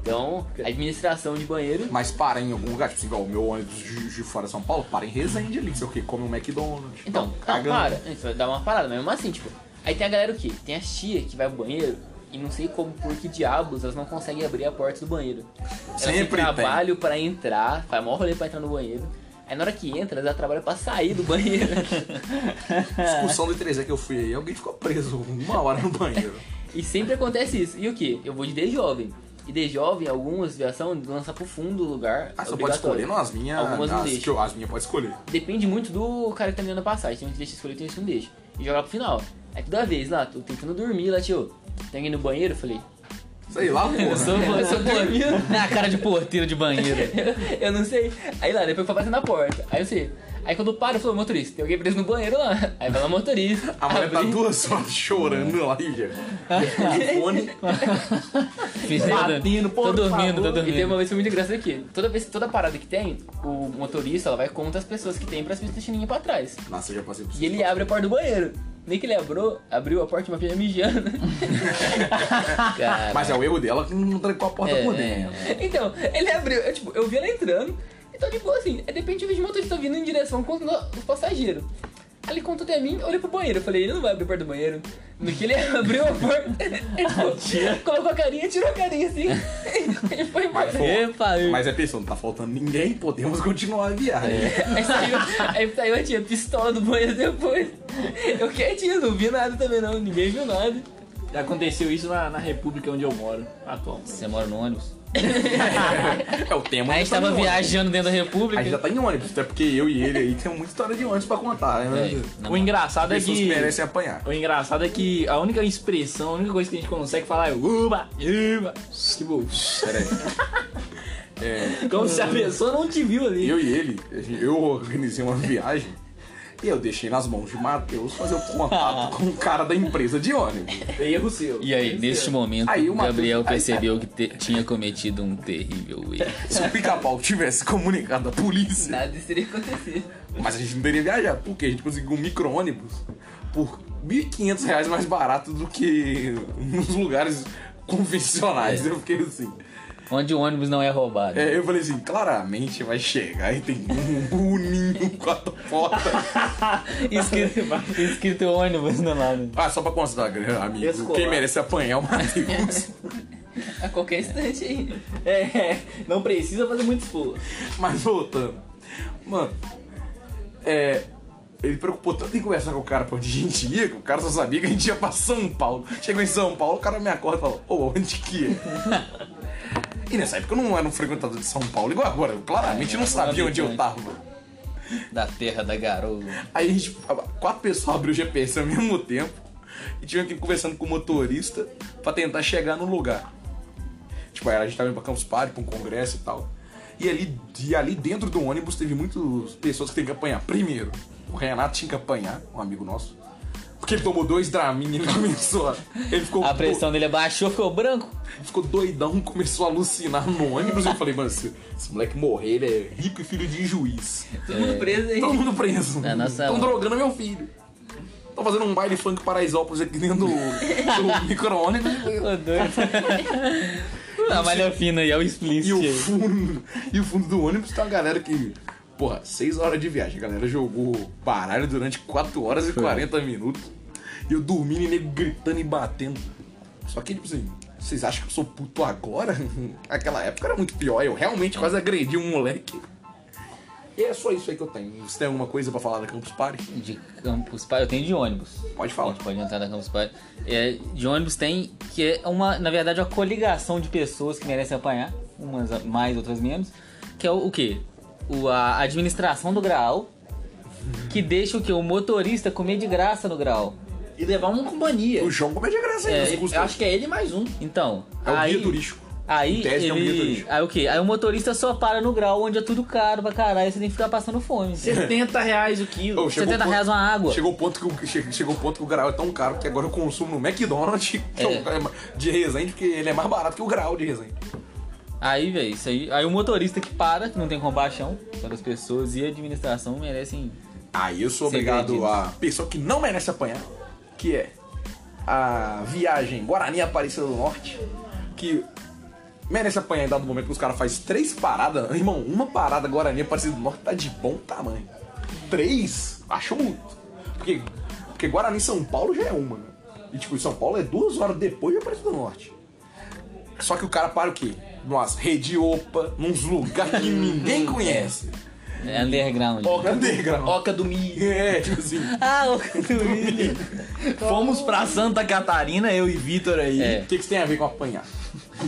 Então, a administração de banheiro. Mas para em algum lugar, tipo assim, igual o meu ônibus de, de fora de São Paulo, para em Resende ali, sei o quê, come um McDonald's. Então, não, não, cagando. para. Vai dar uma parada, mas mesmo assim, tipo. Aí tem a galera o quê? Tem as tia que vai ao banheiro e não sei como, por que diabos, elas não conseguem abrir a porta do banheiro. Elas têm Sempre trabalho pra entrar, faz maior rolê pra entrar no banheiro. Aí na hora que entra, elas trabalham pra sair do banheiro. Discussão do 3 que eu fui aí, alguém ficou preso uma hora no banheiro. e sempre acontece isso. E o quê? Eu vou de de jovem. E de jovem, algumas viação lança pro fundo do lugar. Ah, você pode escolher? Não, as minhas. Algumas não as, deixam. que as minhas pode escolher. Depende muito do cara que tá me dando a passagem. Tem uns que deixa escolher, tem uns que não deixa. E jogar pro final. Aí toda vez lá, tô tentando dormir lá, tio. Tem que ir no banheiro? Eu falei, Sei lá, Eu porra. sou, eu sou porteiro. Na cara de porteiro de banheiro. eu, eu não sei. Aí lá, depois eu fui bater na porta. Aí eu sei. Aí quando eu paro, eu falo, motorista, tem alguém preso no banheiro lá. Aí vai lá, motorista. A mulher tá duas horas chorando lá e já. O fone. Filha da- Batendo, pô, Tô por dormindo, tô favor. E tem dormindo. uma vez que foi muito engraçado aqui. Toda vez, toda parada que tem, o motorista ela vai contra as pessoas que tem pra as pessoas deixarem pra trás. Nossa, eu já passei por isso. E ele abre a porta do banheiro. Nem que ele abriu, abriu a porta de uma filha mijando. Mas é o erro dela que não trancou a porta É, por dentro. então, ele abriu, eu, tipo, eu vi ela entrando, tô de boa assim. Aí de repente eu vejo o motorista vindo em direção contra os passageiros. Aí ele contou até mim, olhei pro banheiro. Eu falei, ele não vai abrir a porta do banheiro. No que ele abriu a porta, ele tipo, colocou a carinha, tirou a carinha assim. e foi embora. Epa, Mas é pessoa, não tá faltando ninguém, podemos continuar a viagem. Aí saiu, aí saiu a tia pistola do banheiro depois. Eu quietinho, não vi nada também não, ninguém viu nada. Já aconteceu isso na, na república onde eu moro, atualmente. Você mora no ônibus? É o tema. A gente tava viajando dentro da A gente já República. tá em ônibus, até porque eu e ele aí tem muita história de ônibus pra contar. Né? É, O engraçado é que que... merecem apanhar. O engraçado é que a única expressão, a única coisa que a gente consegue falar é uba, uba, tipo, Pera aí. É, como se a pessoa não te viu ali. eu e ele, eu organizei uma viagem e eu deixei nas mãos de Matheus fazer o contato com o cara da empresa de ônibus. Erro seu. E aí, neste momento, Aí o Matheus- Gabriel aí- percebeu que te- tinha cometido um terrível erro. Se o pica-pau tivesse comunicado à polícia, Nada teria acontecido. mas a gente não teria viajado, porque a gente conseguiu um micro-ônibus por 1.500 reais mais barato do que nos lugares convencionais. Eu fiquei assim. Onde o ônibus não é roubado. É, eu falei assim, claramente vai chegar e tem um uninho quatro portas. Escrito, escrito ônibus do lado. Ah, só pra constar, amigo, Escolar. quem merece apanhar é o Matheus. A qualquer instante aí. É, não precisa fazer muito esforço. Mas voltando. Mano, é. Ele preocupou tanto em conversar com o cara pra onde a gente ia, que o cara só sabia que a gente ia pra São Paulo. Chegou em São Paulo, o cara me acorda e fala, ô, onde que é? E nessa época eu não era um frequentador de São Paulo, igual agora. Eu claramente não sabia onde eu tava. Da terra da garoa. Aí a gente, quatro pessoas abriu o GPS ao mesmo tempo e tinham que ir conversando com o motorista pra tentar chegar no lugar. Tipo, aí a gente tava indo pra Campus Party, pra um congresso e tal. E ali, e ali dentro do ônibus teve muitas pessoas que têm que apanhar. Primeiro, o Renato tinha que apanhar, um amigo nosso. Porque ele tomou dois Dramin e ele começou a... Ele ficou, A pressão dele abaixou, ficou branco. ficou doidão, começou a alucinar no ônibus. Eu falei, mano, se esse moleque morrer, ele é rico e filho de juiz. Todo mundo preso aí. Todo mundo preso. É, Estão drogando meu filho. Estão fazendo um baile funk paraisópolis aqui dentro do, do micro-ônibus. Doido. A malha fina aí, é o E explícito o aí. fundo, e o fundo do ônibus tá uma galera que. Porra, 6 horas de viagem. A galera jogou baralho durante 4 horas e 40 minutos. E eu dormindo e nego gritando e batendo. Só que, tipo assim, vocês acham que eu sou puto agora? Aquela época era muito pior. Eu realmente quase agredi um moleque. E é só isso aí que eu tenho. Você tem alguma coisa pra falar da Campus Party? De Campus Party, eu tenho de ônibus. Pode A falar. gente pode entrar na Campus Party. É, de ônibus tem que é uma, na verdade, uma coligação de pessoas que merecem apanhar, umas mais, outras menos, que é o, o quê? O, a administração do grau, que deixa o quê? O motorista comer de graça no grau. E levar uma companhia. O João como é de graça aí, É, Eu acho que é ele mais um. Então, É o aí, guia turístico. Aí tese, é um guia ele. turístico. Aí o quê? Aí o motorista só para no grau onde é tudo caro pra caralho, você tem que ficar passando fome. 70 reais o quilo. Chegou 70 o ponto- reais uma água. Chegou o ponto que o, che- chegou o ponto que o grau é tão caro que agora eu consumo no McDonald's que É. é de Resende, porque ele é mais barato que o grau de Resende. Aí, velho, isso aí. Aí o motorista que para, que não tem compaixão para as pessoas e a administração merecem. Aí eu sou obrigado a pessoa que não merece apanhar, que é a viagem Guarani Aparecida do Norte, que merece apanhar em dado momento que os caras fazem três paradas. Irmão, uma parada Guarani Aparecida do Norte tá de bom tamanho. Três? Acho muito. Porque, porque Guarani São Paulo já é uma, né? E tipo, São Paulo é duas horas depois de Aparecida do Norte. Só que o cara para o quê? Numas rede opa, nos lugares que ninguém conhece. É underground. Oca, Underground. Oca do milho. É, tipo assim. Ah, o Fomos pra Santa Catarina, eu e Vitor aí. É. O que, que isso tem a ver com apanhar?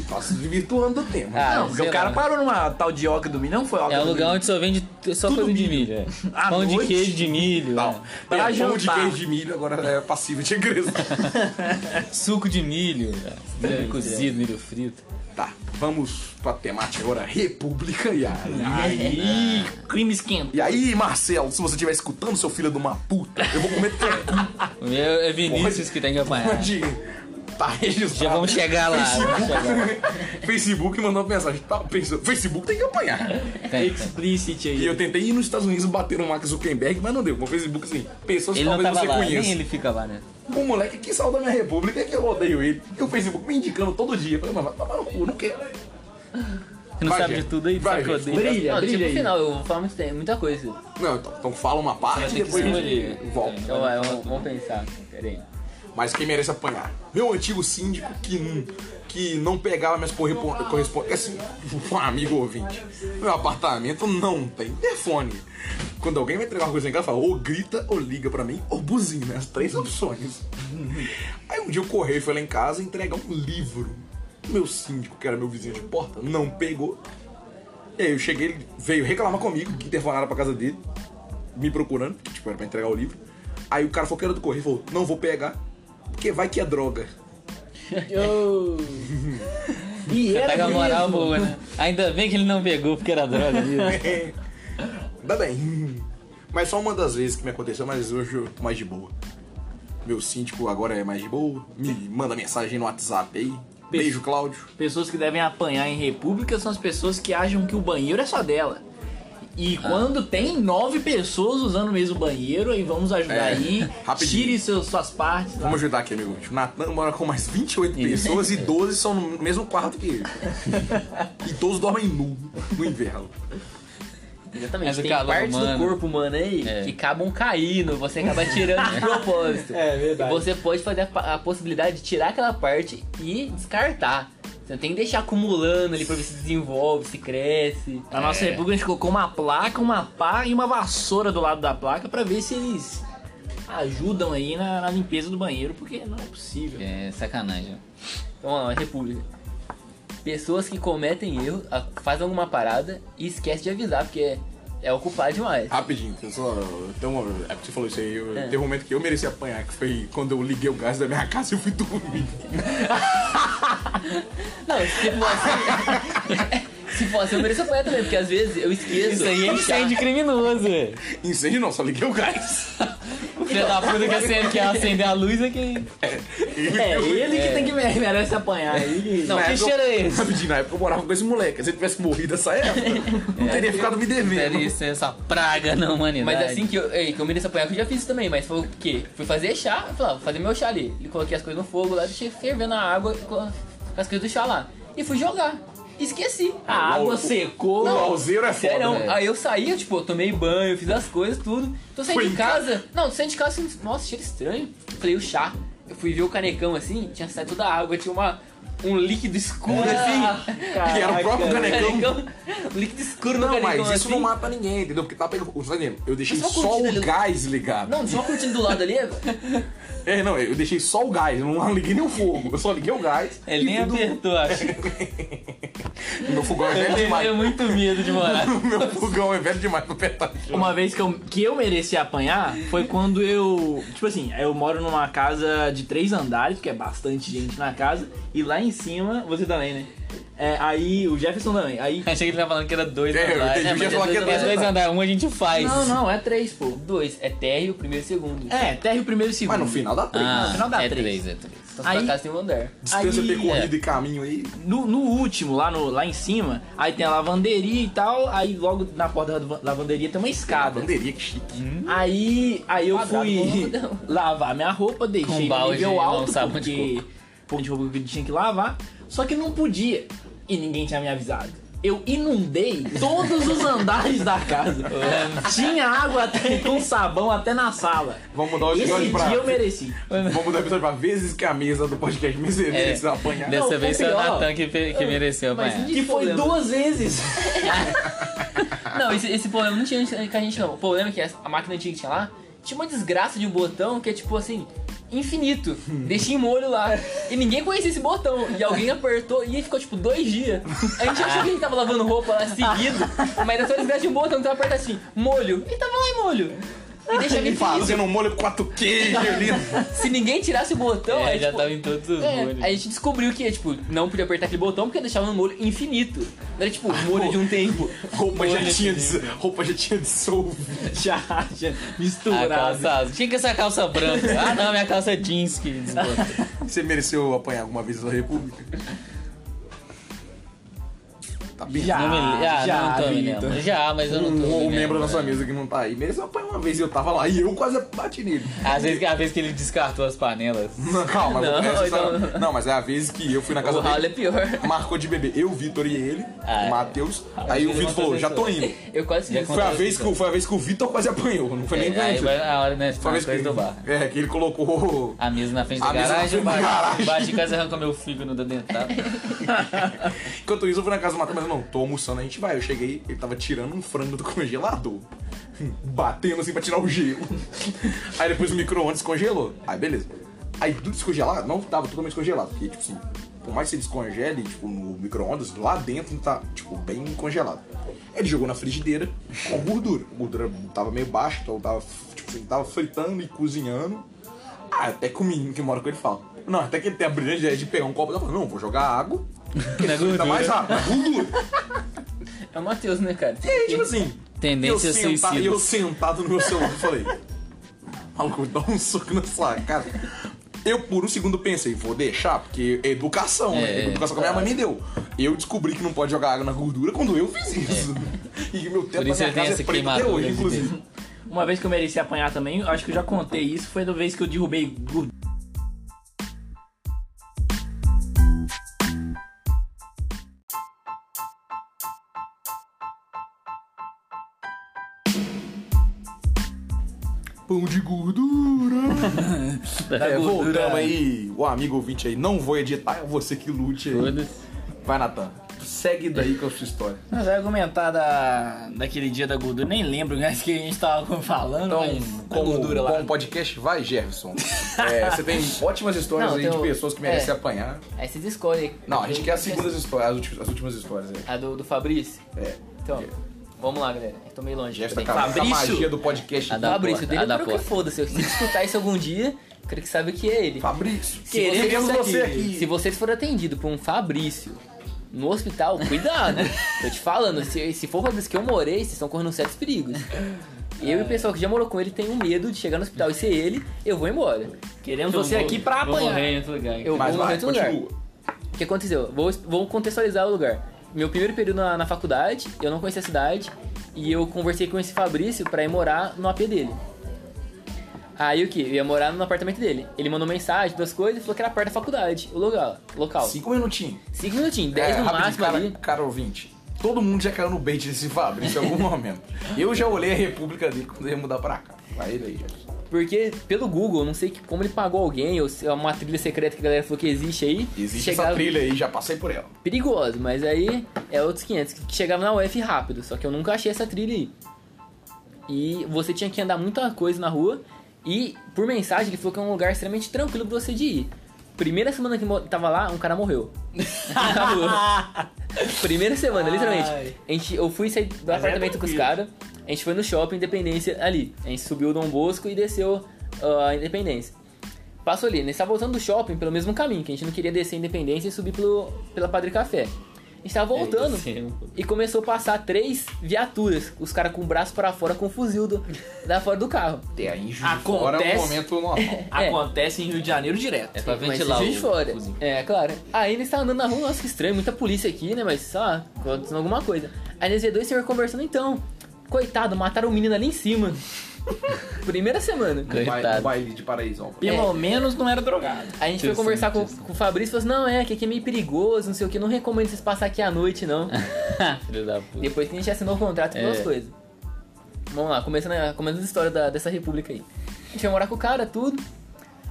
Tá se desvirtuando do tema. Ah, não, porque o cara lá. parou numa tal de oca do milho, não foi oca É um do lugar milho. onde só vende só Tudo coisa de milho. milho. É. Pão de noite? queijo de milho. Não, é. Pra é, pão de queijo de milho agora é passível de agressão. Suco de milho. é. Milho cozido, milho frito. Tá, vamos pra temática agora, República e aí. Crime esquenta. E aí, Marcelo, se você estiver escutando, seu filho de uma puta, eu vou comer teu cu. É Vinícius que tem que apanhar. Pode registrado. Já vamos chegar lá. Vamos chegar. Facebook mandou mensagem. Tá, pensa, Facebook tem que apanhar. Tem, tem. Explicit E aí. eu tentei ir nos Estados Unidos bater no Mark Zuckerberg, mas não deu. No Facebook, assim, pessoas que Ele não talvez você lá, conheça. nem ele fica lá, né? O moleque que saiu da minha república é que eu odeio ele. E o Facebook me indicando todo dia. Eu falei, mano, vai tomar no cu, não quero. Você não Vai, sabe gente. de tudo aí, Vai, odeio. Brilha, Não, brilha tipo, aí. no final, eu vou falar muito tempo, muita coisa. Não, então, então fala uma parte e depois a gente volta. Então vai, vamos, vamos pensar. Pera aí. Mas quem merece apanhar? Meu antigo síndico que, não- que não pegava minhas correspondências. Assim, um amigo ouvinte. Meu apartamento não tem interfone. Quando alguém vai entregar uma coisa em casa, fala ou grita, ou liga pra mim, ou buzina. As três opções. Aí um dia o correio foi lá em casa entregar um livro. Meu síndico, que era meu vizinho de porta, não pegou. E aí eu cheguei, ele veio reclamar comigo, que interfonaram pra casa dele, me procurando, que tipo, era pra entregar o livro. Aí o cara falou que era do correio, falou, não vou pegar, porque vai que é droga. E era Pega a moral boa, né? Ainda bem que ele não pegou porque era droga mesmo. Ainda bem. Mas só uma das vezes que me aconteceu, mas hoje eu tô mais de boa. Meu síndico agora é mais de boa, me manda mensagem no WhatsApp aí. Beijo, Cláudio. Pessoas que devem apanhar em república são as pessoas que acham que o banheiro é só dela. E Ah. quando tem nove pessoas usando o mesmo banheiro, aí vamos ajudar É, aí. rapidinho. Tire seus, suas partes. lá. Vamos ajudar aqui, amigo. O Natan mora com mais 28 pessoas e 12 são no mesmo quarto que ele. E todos dormem nu no inverno. Exatamente. Mas tem calor partes humano. do corpo humano aí É. que acabam caindo, você acaba tirando de propósito. É verdade. E você pode fazer a, a possibilidade de tirar aquela parte e descartar. Você não tem que deixar acumulando ali pra ver se desenvolve, se cresce. Na nossa república a gente colocou uma placa, uma pá e uma vassoura do lado da placa pra ver se eles ajudam aí na, na limpeza do banheiro, porque não é possível. É sacanagem. Então, ó, a república. Pessoas que cometem erro, a- fazem alguma parada e esquecem de avisar, porque é, ocupar demais. Rapidinho, eu só. Uma, é porque você falou isso aí. Eu, É. Teve um momento que eu mereci apanhar, que foi quando eu liguei o gás da minha casa e eu fui dormir. Não, se fosse. se fosse, eu mereço apanhar também, porque às vezes eu esqueço. Isso aí é incêndio criminoso, velho. Incêndio não, só liguei o gás. O filho da puta que acende, que acender a luz é que. É, ele que tem que mere- merece apanhar. Ele... Não, Na que cheiro é esse? Rapidinho, na época eu morava com esse moleque. Se ele tivesse morrido essa época, não teria ficado me devendo. Teria sido essa praga na humanidade. Mas assim que eu, ei, que eu mereço apanhar, que eu já fiz isso também, mas foi o quê? Fui fazer chá, eu falei, ah, vou fazer meu chá ali. E coloquei as coisas no fogo lá, deixei fervendo a água com as coisas do chá lá. E fui jogar. Esqueci. A água o- secou. O lauzeiro é foda. Sério, né? aí eu saí, tipo, eu tomei banho, fiz as coisas, tudo. Tô saindo Foi de em casa. Não, tô saindo de casa assim, nossa, cheiro estranho. Falei, o chá. Eu fui ver o canecão assim, tinha saído toda a água, tinha uma, um líquido escuro assim. Que era o próprio canecão. um líquido escuro no Não, canecão mas isso assim. não mata ninguém, entendeu? Porque tá pegando. Eu deixei Mas só só curtindo o ali. gás ligado. Não, uma cortina do lado ali. É, não, eu deixei só o gás, eu não liguei nem o fogo. Eu só liguei o gás. Ele nem fui apertou, acho. Meu fogão é velho Eu demais. tenho muito medo de morar. Meu fogão é velho demais pra apertar. Uma vez que eu, que eu mereci apanhar foi quando eu. Tipo assim, eu moro numa casa de três andares, que é bastante gente na casa, e lá em cima, você também, né? É, aí o Jefferson também. Aí. Achei que ele tava falando que era dois É, eu andares. entendi, É, falar que é é dois dois andares. Um a gente faz. Não, não, é três, pô. Dois, é térreo, primeiro e segundo. É, terra o primeiro e segundo. Mas no final dá três. Ah, no final dá é três. três, é três. Então Aí- casa tem um andar. Distância aí- percorrida e caminho aí. No, no último, lá, no, lá em cima, aí tem a lavanderia e tal, aí logo na porta da lavanderia tem uma escada. Lavanderia, que chique. Aí, aí eu Quadrado, fui lavar minha roupa, deixei Com no nível alto, não sabão de porque pouco de roupa que eu tinha que lavar, só que não podia. E ninguém tinha me avisado. Eu inundei todos os andares da casa. Tinha água até com sabão até na sala. Vamos mudar o Esse episódio pra. dia eu mereci. Vamos mudar o episódio pra vezes que a mesa do podcast me É. merece apanhar. Dessa Não, vez foi o Natan que, que mereceu Mas apanhar. e- Que foi problema. duas vezes. Não, esse, esse problema não tinha com a gente não. O problema é que a máquina antiga que tinha lá tinha uma desgraça de um botão que é tipo assim. Infinito. Deixei em molho lá. E ninguém conhecia esse botão. E alguém apertou e ficou tipo dois dias. A gente achou que a gente tava lavando roupa lá seguido. Mas na sua de um botão tava apertado assim, molho. E tava lá em molho. E deixava infinito. Fazendo um molho com quatro queijos ali. Se ninguém tirasse o botão, É, aí, já tipo, tava em todos os É, molhos. a gente descobriu que, tipo, não podia apertar aquele botão porque deixava no molho infinito. Não era tipo molho de um tempo. Roupa já, tinha roupa já tinha dissolvido. Já, já A misturado. calça, tinha que essa calça branca. Ah, não, minha calça jeans que desbotou. Você mereceu apanhar alguma vez na República? Tá bem. Já. Não me, ah, já, não tô me Vitor. lembrando. Já, mas eu não tô. Um, me o membro da sua mesa que não tá aí. Mereceu apanhar uma vez e eu tava lá. E eu quase bati nele. Às vezes, a vez que ele descartou as panelas. Não, calma, Não, história- então- não, mas é a vez que eu fui na casa O Raul é dele. pior. Marcou de bebê. Eu, Vitor e ele, Ah, é. o Matheus. Ah, Aí o ele Vitor falou, já tô indo. Eu quase Já fiz. Foi a, vez que, foi a vez que o Vitor quase apanhou, não foi nem É, a hora, né? Foi a vez que coisa do bar. ele, é, que ele colocou. A mesa na frente da garagem, bati, garagem. bati quase arrancou meu fígado da dentada. Enquanto isso, eu fui na casa do Matheus, mas não, tô almoçando, a gente vai. Eu cheguei, ele tava tirando um frango do congelador. Batendo assim pra tirar o gelo. Aí depois o micro-ondas congelou. Aí beleza. Aí tudo descongelado, não tava totalmente congelado, porque, tipo assim, por mais que você descongele, tipo, no micro-ondas, lá dentro tá, tipo, bem congelado. Ele jogou na frigideira com gordura. A gordura tava meio baixa, então tava, tipo assim, tava fritando e cozinhando. Ah, até que o menino que mora com ele fala. Não, até que ele tem a brilhante ideia de pegar um copo e falar, não, vou jogar água. Que Na frita gordura. mais rápido, na gordura. É o Matheus, né, cara? Aí, tipo assim, Tendência eu, senta- suicida. eu sentado no meu celular, eu falei, maluco, dá um soco na sua cara. Eu, por um segundo, pensei, vou deixar, porque é educação, né? É, Educação que a minha mãe me deu. Eu descobri que não pode jogar água na gordura quando eu fiz isso. E meu tempo na minha casa é preto até hoje, de inclusive. Uma vez que eu mereci apanhar também, eu acho que eu já contei isso, foi da vez que eu derrubei gordura. Pão de gordura. É, gordura. voltamos aí. O amigo ouvinte aí, não vou editar, é você que lute aí. Vai, Natan. Segue daí com a sua história. Mas vai argumentar da, daquele dia da gordura, nem lembro né, que a gente tava falando, Então, mas como gordura lá. bom podcast, vai, Jefferson. É, você tem ótimas histórias Não, aí de o- pessoas que merecem é. apanhar. Aí vocês escolhem. Não, a gente quer as segundas histórias, as últimas, as últimas histórias aí. A do, do Fabrício. É. Então, vamos lá, galera. Eu tô meio longe. Tá com a Fabrício? magia do podcast. A da Fabrício, porta, dele quero que foda-se. Se escutar isso algum dia, eu quero que saiba que é ele. Fabrício. Queremos você, você aqui. Se vocês forem atendidos por um Fabrício no hospital, cuidado. Tô te falando, se, se for o Fabrício que eu morei, vocês estão correndo sérios perigos. Eu e o pessoal que já morou com ele tem um medo de chegar no hospital e ser ele, eu vou embora. Queremos Eu você vou- aqui pra vou apanhar. morrer em outro lugar. Eu Mas vou morrer em outro lugar. continua. O que aconteceu? Vou, vou contextualizar o lugar. Meu primeiro período na, na faculdade, eu não conhecia a cidade e eu conversei com esse Fabrício pra ir morar no AP dele. Aí o que? Eu ia morar no apartamento dele. Ele mandou mensagem, duas coisas, e falou que era perto da faculdade, o lugar, local. Cinco minutinhos. Cinco minutinhos, dez É, no máximo cara, ali. cara ouvinte. Todo mundo já caiu no bait desse Fabrício em algum momento. Eu já olhei a república dele quando ia mudar pra cá. Vai ele aí, Jefferson. Porque pelo Google, não sei que, como ele pagou alguém, ou se é uma trilha secreta que a galera falou que existe aí. Existe chegava- essa trilha aí, já passei por ela. perigoso, mas aí é outros 500 que chegava na UF rápido, só que eu nunca achei essa trilha aí. E você tinha que andar muita coisa na rua e por mensagem ele falou que é um lugar extremamente tranquilo pra você de ir. Primeira semana que tava lá, um cara morreu. Na rua. Primeira semana, literalmente. Ai. A gente, eu fui sair do Mas é apartamento com os caras, a gente foi no shopping Independência ali. A gente subiu o Dom Bosco e desceu ah, a Independência. Passou ali, a gente tava voltando do shopping pelo mesmo caminho, que a gente não queria descer a Independência e subir pelo, pela Padre Café. A gente tava voltando e começou a passar três viaturas, os caras com o braço para fora com um fuzil do, da fora do carro. Até aí, Juiz Fora é Acontece. um momento normal. Acontece em Rio de Janeiro direto. É pra Mas ventilar de o fora. cozinho. É, claro. Aí eles estavam andando na rua, nossa, que estranho, muita polícia aqui, né? Mas só, acontecendo alguma coisa. Aí eles viram dois senhores conversando, então. Coitado, mataram o menino ali em cima. Primeira semana. No baile- Coitado. baile de Paraíso. Pelo menos não era drogado. Aí a gente foi conversar com, com o Fabrício e falou assim: não, é, que aqui é meio perigoso, não sei o que, não recomendo vocês passar aqui à noite, não. Filho da puta. Depois que a gente assinou o contrato e É. duas coisas. Vamos lá, começando a, começando a história da- dessa república aí. A gente foi morar com o cara, tudo.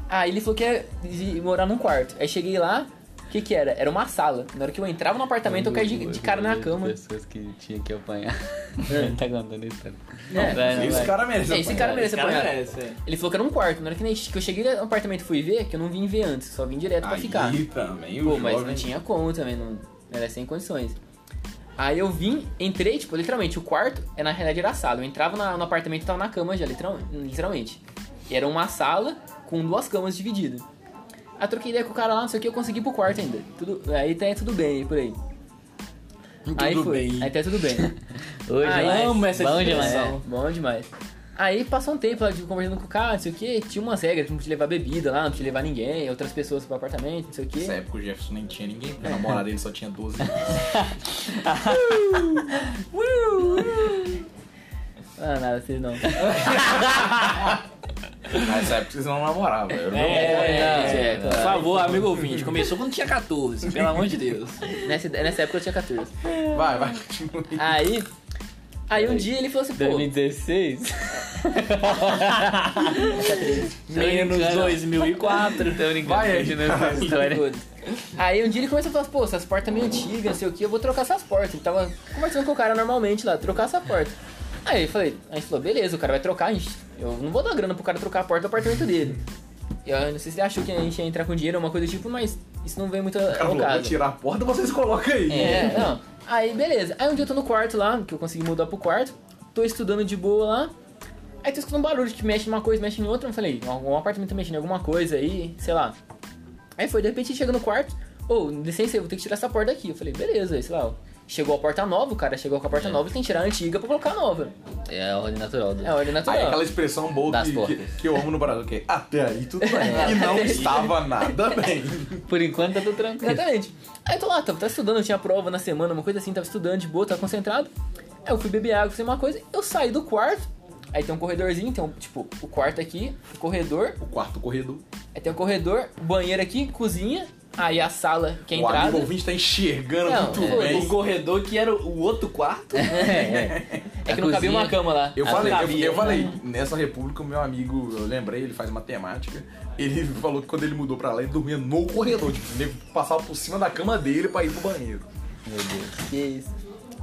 Aí ele falou que ia de- morar num quarto. Aí cheguei lá, que que era? Era uma sala. Na hora que eu entrava no apartamento, eu caí de, de cara na cama. Pessoas que tinha que apanhar. tá contando isso. É. Vai, não, Esse vai. cara merece. É, esse cara merece Esse cara apanhar. merece, é. Ele falou que era um quarto. Na hora que, eu cheguei no apartamento e fui ver, que eu não vim ver antes, só vim direto pra Aí ficar. também, o Pô, mas jovem- não tinha como também, não era sem condições. Aí eu vim, entrei, tipo, literalmente, o quarto, é na realidade era a sala. Eu entrava na- no apartamento e tava na cama já, literal, literalmente. Era uma sala com duas camas divididas. Aí troquei ideia com o cara lá, não sei o que, eu consegui ir pro quarto ainda. Tudo, aí tá tudo bem, por aí. aí Tudo foi. bem. Aí tá tudo bem. Hoje, mas amo essa bom demais. né? Bom demais. Aí passou um tempo lá, tipo, conversando com o cara, não sei o que, tinha umas regras, que não podia levar bebida lá, não podia levar ninguém, outras pessoas pro apartamento, não sei o que. Nessa época o Jefferson nem tinha ninguém, porque a namorada dele só tinha 12 anos. Ah, nada, vocês não. Nessa época vocês não namoravam. Era o meu- É, é, é, Por favor, amigo ouvinte, começou quando tinha 14, pelo amor de Deus. Nessa, nessa época eu tinha 14. Vai, vai, continua aí. Aí. Um dia ele falou assim, pô. 2016. Menos brincando. 2004. Tô brincando, Vai continuando essa história. Aí um dia ele começou a falar, pô, essas portas meio antigas, não sei o que, eu vou trocar essas portas. Ele tava conversando com o cara normalmente lá, trocar essa porta. Aí eu falei, a gente falou, beleza, o cara vai trocar, a gente, eu não vou dar grana pro cara trocar a porta do apartamento dele. Eu não sei se ele achou que a gente ia entrar com dinheiro ou uma coisa do tipo, mas isso não vem muito ao falou, vou caso. tirar a porta, vocês colocam aí. É, não. Aí, beleza. Aí um dia eu tô no quarto lá, que eu consegui mudar pro quarto. Tô estudando de boa lá. Aí tô escutando um barulho que mexe em uma coisa, mexe em outra. Eu falei, algum apartamento tá mexendo em alguma coisa aí, sei lá. Aí foi, de repente chega no quarto. Ô, licença aí, vou ter que tirar essa porta daqui. Eu falei, beleza, sei lá. ó. Chegou a porta nova, o cara chegou com a porta nova, ele tem que tirar a antiga pra colocar a nova. É a ordem natural do. É a ordem Aí natural. aquela expressão boa Das que, que, que eu amo no Brasil, que é até aí tudo bem. E não estava nada bem. Por enquanto tá tudo tranquilo. Exatamente. Aí eu tô lá, tava, tava estudando, eu tinha prova na semana, uma coisa assim, tava estudando de boa, tava concentrado. Aí eu fui beber água, fazer uma coisa, eu saí do quarto, aí tem um corredorzinho, tem um, tipo, o quarto aqui, o corredor, O quarto corredor. aí tem o corredor, banheiro aqui, cozinha, aí a sala, que é a o entrada. ouvinte tá enxergando Não, muito é, bem. O corredor que era o outro quarto. É, é. É que não cabia cozinha. uma cama lá. Eu falei, eu, cabia, eu né? falei, nessa república, o meu amigo, eu lembrei, ele faz matemática, ele falou que quando ele mudou pra lá, ele dormia no corredor, tipo, ele passava por cima da cama dele pra ir pro banheiro. Meu Deus. Que isso.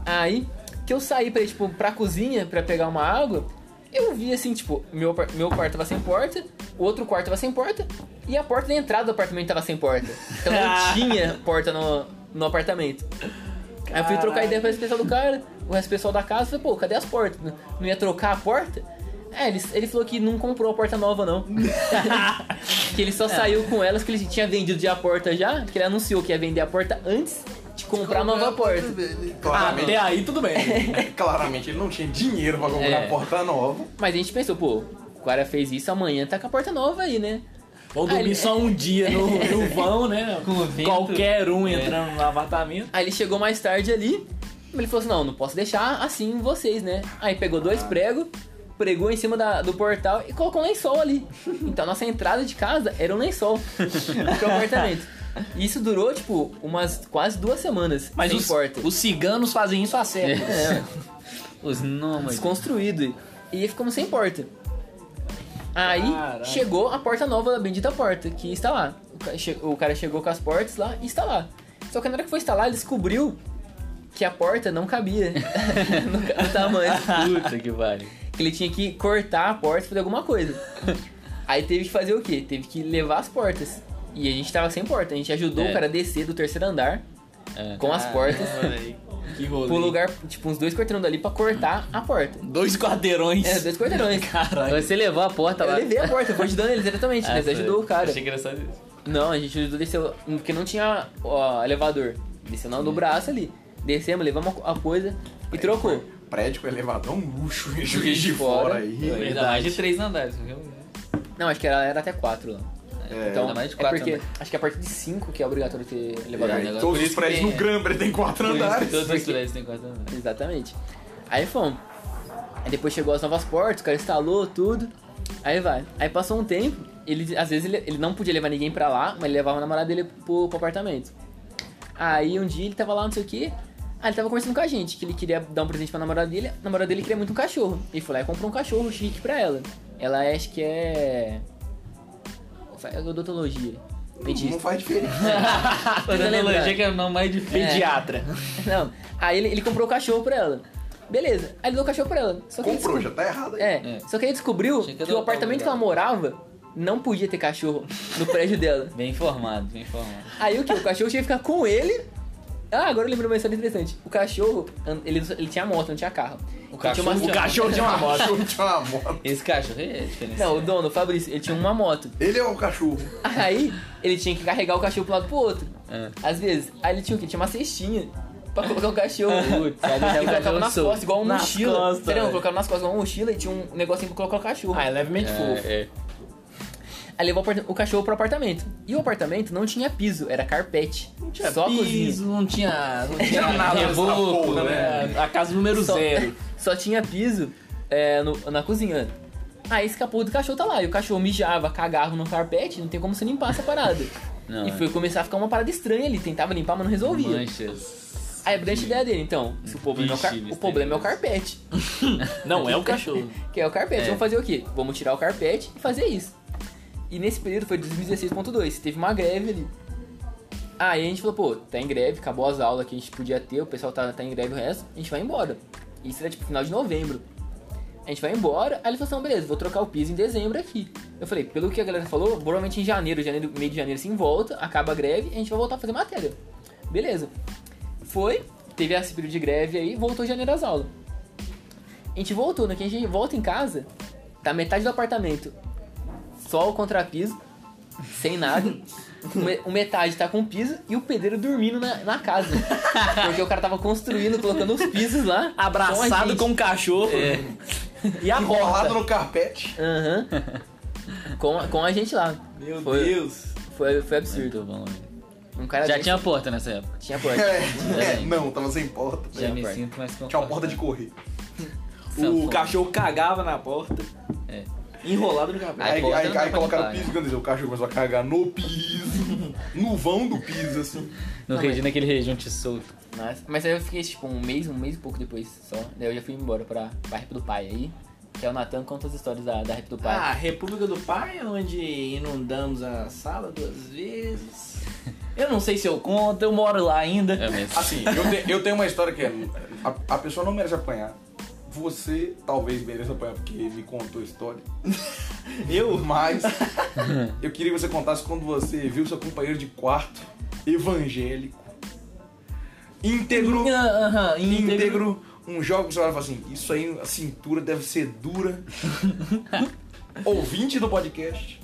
Aí, que eu saí pra ir, tipo, pra cozinha pra pegar uma água, eu vi assim, tipo, meu, meu quarto tava sem porta, o outro quarto tava sem porta, e a porta da entrada do apartamento tava sem porta. Então não tinha porta no, no apartamento. Aí eu fui trocar ideia com esse pessoal do cara, o resto do pessoal da casa, falei, pô, cadê as portas? Não ia trocar a porta? É, ele, ele falou que não comprou a porta nova, não. que ele só saiu com elas, que ele tinha vendido já a porta já, que ele anunciou que ia vender a porta antes de comprar a nova porta. Claramente, Até aí tudo bem. claramente ele não tinha dinheiro pra comprar É. a porta nova. Mas a gente pensou, pô, o cara fez isso amanhã, tá com a porta nova aí, né? Ou Ah, dormir ele- só um dia no, no vão, né? Com o vento. Qualquer um entrando no apartamento. Aí ele chegou mais tarde ali, ele falou assim, não, não posso deixar assim vocês, né? Aí pegou dois pregos, pregou em cima da- do portal e colocou um lençol ali. Então nossa entrada de casa era um lençol pro apartamento. Isso durou, tipo, umas quase duas semanas, Mas os, os ciganos fazem isso a sério. É, Os nômades. desconstruído. E ficamos sem porta. Aí Caralho. chegou a porta nova da bendita porta, que está lá. O cara chegou com as portas lá e está lá. Só que na hora que foi instalar, ele descobriu que a porta não cabia no, no tamanho. Puta que vale. Que ele tinha que cortar a porta e fazer alguma coisa. Aí teve que fazer o quê? Teve que levar as portas. E a gente tava sem porta. A gente ajudou É. o cara a descer do terceiro andar É. com as portas Que rolê. pro lugar, tipo, uns dois quarteirões dali pra cortar a porta. Dois quarteirões. É, dois quarteirões. Caralho. Você levou a porta Eu lá. levei a porta, eu fui ajudando eles diretamente, Ah, mas foi. ajudou o cara. Achei só isso. Não, a gente ajudou a descer, porque não tinha ó, elevador. Desceu não, do braço ali. Descemos, levamos a coisa e trocou. Prédio com elevador é um luxo, juiz de fora. fora aí. É. Ainda mais de três andares, viu? Não, acho que era, era até quatro lá. É, então, ainda mais de é quatro porque andares. acho que é a partir de cinco que é obrigatório ter elevador. aí, negócio- todos os prédios tem- no Grambre tem quatro andares. todos os porque- prédios têm quatro andares. Exatamente. Aí fomos. Aí depois chegou as novas portas, o cara instalou tudo. Aí vai. Aí passou um tempo, ele, às vezes ele, ele não podia levar ninguém pra lá, mas ele levava a namorada dele pro, pro apartamento. Aí um dia ele tava lá, não sei o que. Aí ele tava conversando com a gente, que ele queria dar um presente pra namorada dele. A namorada dele queria muito um cachorro. Ele foi lá e comprou um cachorro chique pra ela. Ela é, acho que é. É Odontologia. Dentista. Não faz diferença. Odontologia que é o nome mais difícil. Pediatra. Não. Aí ele, ele comprou o cachorro pra ela. Beleza. Aí ele deu o cachorro pra ela. Só que ele Comprou, já descobriu- tá errado aí. É, É. só que aí descobriu que que o apartamento que ela morava não podia ter cachorro no prédio dela. Bem informado, bem informado. Aí o que? O cachorro tinha que ficar com ele. Ah, agora eu lembro uma história interessante. O cachorro, ele, ele tinha moto, não tinha carro. O Ele tinha uma- cachorro O cachorro tinha uma moto. Cachorro tinha uma moto. Esse cachorro é diferenciado. Não, o dono, o Fabrício, ele tinha uma moto. Ele é o cachorro. Aí ele tinha que carregar o cachorro pro lado pro outro. É. Às vezes. Aí ele tinha o quê? Tinha uma cestinha pra colocar o cachorro. Putz, E colocava cachorro nas costas, igual uma mochila. costas, Sério, colocava nas costas igual uma mochila e tinha um negocinho pra colocar o cachorro. Ah, é levemente fofo. É, é. Aí levou o cachorro pro apartamento. E o apartamento não tinha piso, era carpete. Tinha Só a cozinha. piso, não tinha, não tinha nada reboco, porra, né? É, a casa número Só- zero. Só tinha piso é, no- na cozinha. Aí escapou do cachorro tá lá. E o cachorro mijava, cagava no carpete, não tem como você limpar essa parada. Não, e é. foi começar a ficar uma parada estranha ali. Tentava limpar, mas não resolvia. Manchas. Aí a brilhante ideia dele, então, se o problema, é o, Vixe, o problema é o carpete. Não é o cachorro. Que é o carpete. É. Vamos fazer o quê? Vamos tirar o carpete e fazer isso. E nesse período foi 2016.2, teve uma greve ali. Aí a gente falou, pô, tá em greve, acabou as aulas que a gente podia ter, o pessoal tá, tá em greve o resto, a gente vai embora. Isso era tipo final de novembro. A gente vai embora, aí ele falou assim, "Não, beleza, vou trocar o piso em dezembro aqui. Eu falei, pelo que a galera falou, provavelmente em janeiro, janeiro, meio de janeiro assim, volta, acaba a greve e a gente vai voltar a fazer matéria. Beleza. Foi, teve esse período de greve aí, voltou janeiro as aulas. A gente voltou, né? Que a gente volta em casa, tá metade do apartamento só o contrapiso, sem nada. O me- O metade tá com piso e o pedreiro dormindo na, na casa. Porque o cara tava construindo, colocando os pisos lá. Abraçado com o cachorro. É. E a Enrolado no carpete. Aham. Com, a- com a gente lá. Meu Foi- Deus. Foi, foi absurdo. bom. Um cara Já desse- tinha porta nessa época. Tinha porta. É, não, tava sem porta. Já me porta. sinto mais Tinha uma porta de correr. O cachorro cagava na porta, É. enrolado no cabelo. Aí Aí, aí, aí colocaram o piso, quando o cachorro começou a cagar no piso. no vão do piso, assim. No Não, regi, mas- naquele rejunte solto. Mas, mas aí eu fiquei tipo um mês, um mês e pouco depois só. Daí eu já fui embora pra, pra Rap do Pai aí. Que é o Natan conta as histórias da, da Rap do Pai. Ah, República do Pai, onde inundamos a sala duas vezes. Eu não sei se eu conto, eu moro lá ainda. É mesmo. Assim, eu, te- eu tenho uma história que é. A, a pessoa não merece apanhar. Você talvez mereça apanhar porque me contou a história. Eu? Mas eu queria que você contasse quando você viu seu companheiro de quarto evangélico íntegro, Aham, íntegro. íntegro, um jogo que você vai falar assim, isso aí, a cintura deve ser dura. Ouvinte do podcast,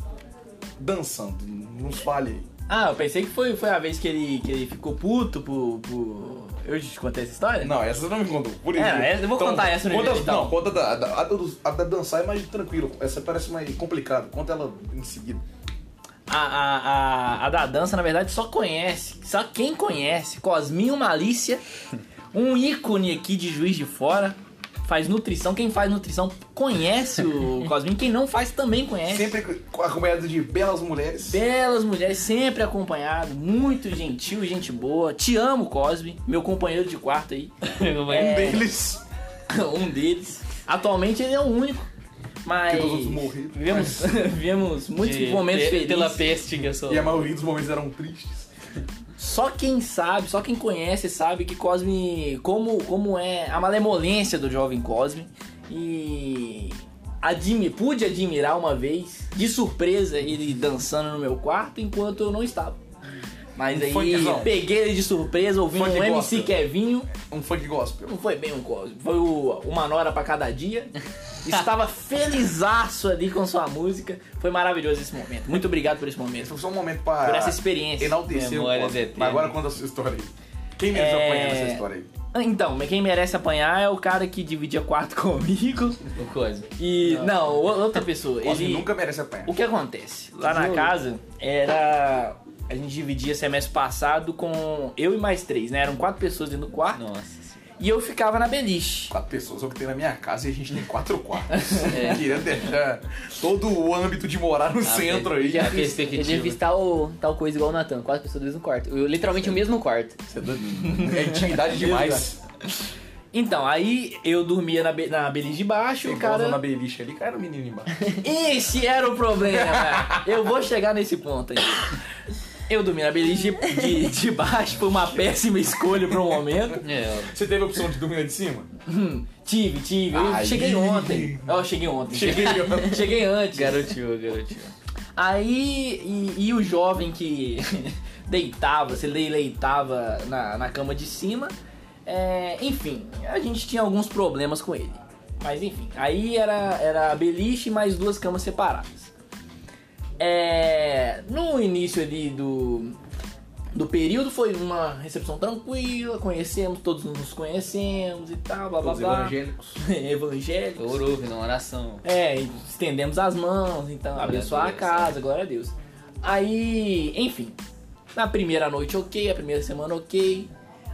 dançando, nos fale aí. Ah, eu pensei que foi, foi a vez que ele, que ele ficou puto por, por... Eu te contei essa história? Não, essa você não me contou. Por É, isso. essa eu vou contar essa no conta, então. Não, conta da, da, a, do- a da dançar é mais tranquilo. Essa parece mais complicada. Conta ela em seguida. A, a, a, a da dança, na verdade, só conhece, só quem conhece, Cosminho Malícia, um ícone aqui de Juiz de Fora, faz nutrição, quem faz nutrição conhece o Cosminho, quem não faz também conhece. Sempre acompanhado de belas mulheres. Belas mulheres, sempre acompanhado, muito gentil gente boa. Te amo, Cosme, meu companheiro de quarto aí. Um É. deles. um deles. Atualmente ele é o único. Mas todos morreram. vivemos, vivemos muitos De- momentos pe- felizes. Pela peste sou. E a maioria dos momentos eram tristes. Só quem sabe, só quem conhece sabe que Cosme, como, como é a malemolência do jovem Cosme. E admi, pude admirar uma vez, de surpresa, ele dançando no meu quarto enquanto eu não estava. Mas Um aí peguei ele de surpresa, ouvindo Funk um MC gospel. Kevinho. Um funk gospel. Não foi bem um Cosme, foi o, uma nora pra cada dia. Estava felizaço ali com sua música. Foi maravilhoso esse momento. Muito obrigado por esse momento. Foi só um momento para Por essa experiência. enaltecer o. Mas agora conta a sua história aí. Quem merece É. apanhar nessa história aí? Então, quem merece apanhar é o cara que dividia quarto comigo. O Cosme. E. Não, o- outra pessoa. Ele. nunca merece apanhar. O que acontece? Lá na casa era. A gente dividia semestre passado com eu e mais três, né? Eram quatro pessoas dentro do quarto. Nossa senhora. E eu ficava na beliche. Quatro pessoas, é o que tem na minha casa e a gente tem quatro quartos. É. Queria deixar todo o âmbito de morar no centro aí. A Eu perspectiva. devia fiz tal, tal coisa igual o Natan, quatro pessoas dentro do quarto. Eu, literalmente o mesmo quarto. Você é? É intimidade demais. Então, aí eu dormia na, be na beliche de baixo, Tem o cara... na beliche ali, cara, o menino embaixo. Esse era o problema. eu vou chegar nesse ponto aí. Eu dormi na beliche de, de, de baixo, foi uma péssima escolha pro momento. É, Você teve a opção de dormir lá de cima? Hum, tive, tive. Eu cheguei ontem. Ó, cheguei ontem. Cheguei ontem. cheguei antes. garoteou, garoteou. Aí, e, e o jovem que deitava, se deleitava na, na cama de cima, é, enfim, a gente tinha alguns problemas com ele. Mas enfim, aí era, era a beliche e mais duas camas separadas. É, no início ali do, do período foi uma recepção tranquila, conhecemos, todos nos conhecemos e tal, blá blá blá. evangélicos. Evangélicos. Orou, na oração. É, estendemos as mãos, então abençoar a a Deus, casa, glória a Deus. Aí, enfim, na primeira noite ok, a primeira semana ok.